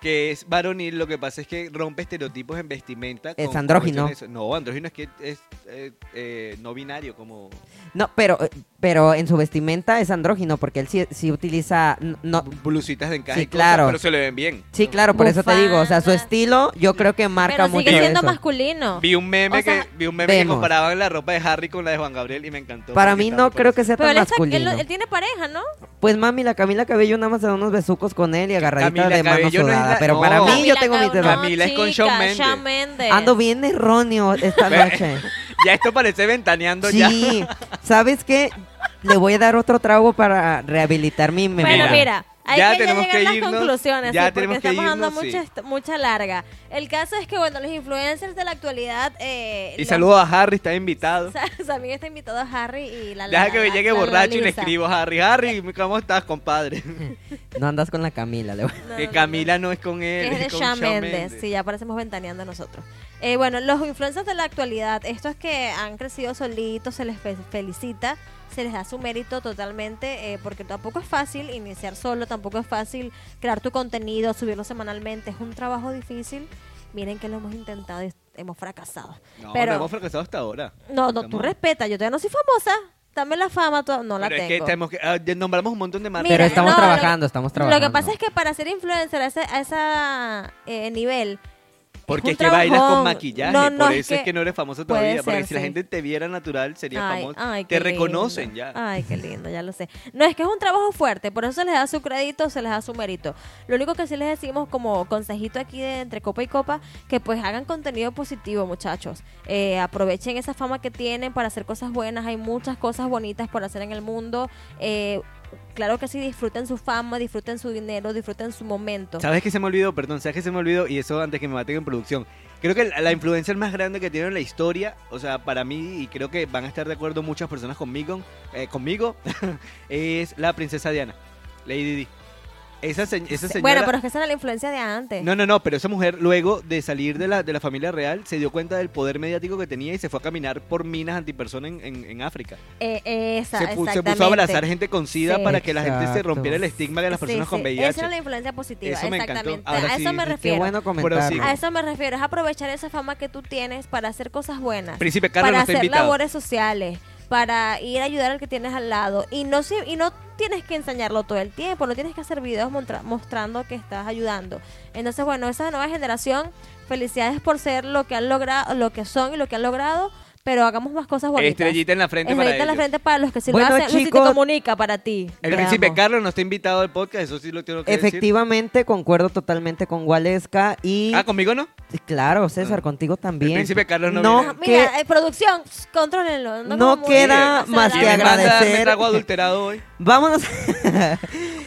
que es varonil, lo que pasa es que rompe estereotipos en vestimenta. Es andrógino. No, andrógino es que es eh, eh, no binario, como No, pero, eh, pero en su vestimenta es andrógino porque él sí, sí utiliza, no, blusitas de encaje, Sí, cosas, claro. pero se le ven bien. sí, claro, por eso te digo, o sea, su estilo yo creo que marca Pero mucho sigue siendo eso. masculino. Vi un meme O sea, que vi un meme que comparaban la ropa de Harry con la de Juan Gabriel y me encantó. Para mí no creo que sea Pero tan él, está- él, masculino. él tiene pareja, ¿no? Pues mami, la Camila Cabello nada más se da unos besucos con él y agarradita Camila de mano Cabello no es sudada. la- pero no. para mí yo tengo dedos. no, Camila es con Shawn Mendes. Shawn Mendes. Ando bien erróneo esta noche. Ya esto parece ventaneando ya. Sí, ¿sabes qué? Le voy a dar otro trago para rehabilitar mi memoria. Bueno, mira, hay Ya que ya tenemos llegar que a las irnos, conclusiones, ya sí, porque tenemos que estamos dando irnos, sí. mucha, est- mucha larga. El caso es que, bueno, los influencers de la actualidad... Eh, Y los- saludo a Harry, está invitado. También está invitado a Harry y la Deja la- que me llegue la- la borracho y le escribo a Harry. Harry, ¿cómo estás, compadre? No andas con la Camila. le voy- No, que Camila no es con Que él, es de con Shawn Shawn Mendes. Mendes. Sí, ya parecemos ventaneando nosotros. Eh, bueno, los influencers de la actualidad, estos que han crecido solitos, se les fe- felicita, se les da su mérito totalmente, eh, porque tampoco es fácil iniciar solo, tampoco es fácil crear tu contenido, subirlo semanalmente, es un trabajo difícil. Miren que lo hemos intentado y hemos fracasado. No, Pero- no hemos fracasado hasta ahora. No, no, tú Estamos- respeta, yo todavía no soy famosa, dame la fama, tú- no la Pero es tengo. que tenemos que ah, nombramos un montón de marcas. Pero estamos no, trabajando, que- estamos trabajando. Lo que pasa es que para ser influencer a ese, a ese eh, nivel... Porque es que bailas con maquillaje, No, no, por es eso es que que no eres famoso todavía. Porque si la gente te viera natural, sería Ay, famoso. ay, te reconocen lindo. ya. Ay, qué lindo, ya lo sé. No, es que es un trabajo fuerte, por eso se les da su crédito, se les da su mérito. Lo único que sí les decimos como consejito aquí de entre copa y copa, que pues hagan contenido positivo, muchachos. Eh, aprovechen esa fama que tienen para hacer cosas buenas. Hay muchas cosas bonitas por hacer en el mundo. Eh, claro que sí, disfruten su fama, disfruten su dinero, disfruten su momento. ¿Sabes qué se me olvidó? Perdón, ¿sabes qué se me olvidó? Y eso antes que me maten en producción. Creo que la influencer más grande que tiene en la historia, o sea, para mí, y creo que van a estar de acuerdo muchas personas conmigo, eh, conmigo es la princesa Diana, Lady Di. Esa, se- esa señora... Bueno, pero es que esa era la influencia de antes. No, no, no, pero esa mujer luego de salir de la, de la familia real se dio cuenta del poder mediático que tenía y se fue a caminar por minas antipersona en, en, en África. Eh, esa, Se, pu- se puso a abrazar gente con SIDA Sí. para que la gente se rompiera el estigma de las Sí, personas con sí, VIH. Esa era la influencia positiva, Eso me encantó. exactamente. Ahora a sí, eso me qué Qué refiero. bueno Pero comentar. sí. A eso me refiero, es aprovechar esa fama que tú tienes para hacer cosas buenas, Príncipe Carlos para hacer invitado. labores sociales, para ir a ayudar al que tienes al lado y no y no tienes que enseñarlo todo el tiempo, no tienes que hacer videos mostrando que estás ayudando. Entonces, bueno, esa nueva generación, felicidades por ser lo que han logrado, lo que son y lo que han logrado, pero hagamos más cosas bonitas. Estrellita en la frente para Estrellita en la frente para los que sí Bueno, lo hacen, chicos, comunica para ti. El príncipe Carlos no está invitado al podcast, eso sí lo tengo que decir. Efectivamente, concuerdo totalmente con Waleska y... Ah, ¿conmigo no? Claro, César, Ah. contigo también. El príncipe Carlos no No, viene. Ah, que- Mira, eh, producción, contrólenlo. No queda más que agradecer. me trago adulterado hoy. Vámonos,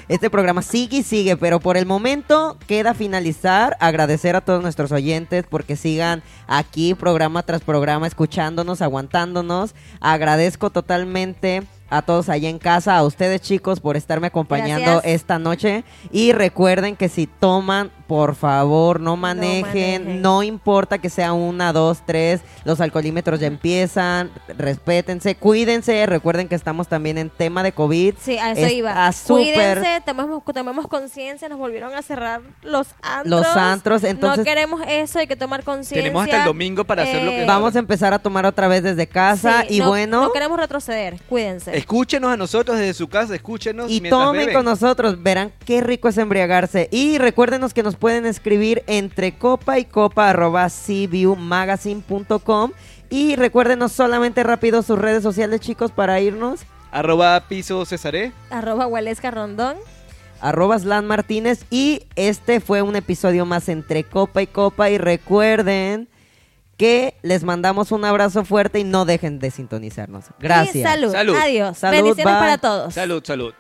Este programa sigue y sigue, pero por el momento queda finalizar, agradecer a todos nuestros oyentes porque sigan aquí programa tras programa escuchándonos, aguantándonos. Agradezco totalmente a todos allá en casa, a ustedes chicos por estarme acompañando Gracias. esta noche y recuerden que si toman, por favor, no manejen, manejen. no importa que sea una, dos, tres, los alcoholímetros ya empiezan, respétense, cuídense, recuerden que estamos también en tema de COVID. Sí, a eso iba. súper- Cuídense, tomemos, tomemos conciencia, nos volvieron a cerrar los antros. Los antros, entonces- No queremos eso, hay que tomar conciencia. Tenemos hasta el domingo para hacer lo que- Eh, Vamos a empezar a tomar otra vez desde casa sí, y no- bueno, No queremos retroceder, cuídense. Escúchenos a nosotros desde su casa, escúchenos. y tomen beben. con nosotros, verán qué rico es embriagarse. Y recuérdenos que nos pueden escribir entre copa y copa arroba cviewmagazine.com y recuérdenos solamente rápido sus redes sociales chicos para irnos. Arroba piso Cesaré. Arroba Hualesca Rondón. arroba Slan Martínez y este fue un episodio más entre copa y copa y recuerden que les mandamos un abrazo fuerte y no dejen de sintonizarnos. Gracias. Y salud. Salud. Adiós. Salud, Bendiciones bye. para todos. Salud, salud.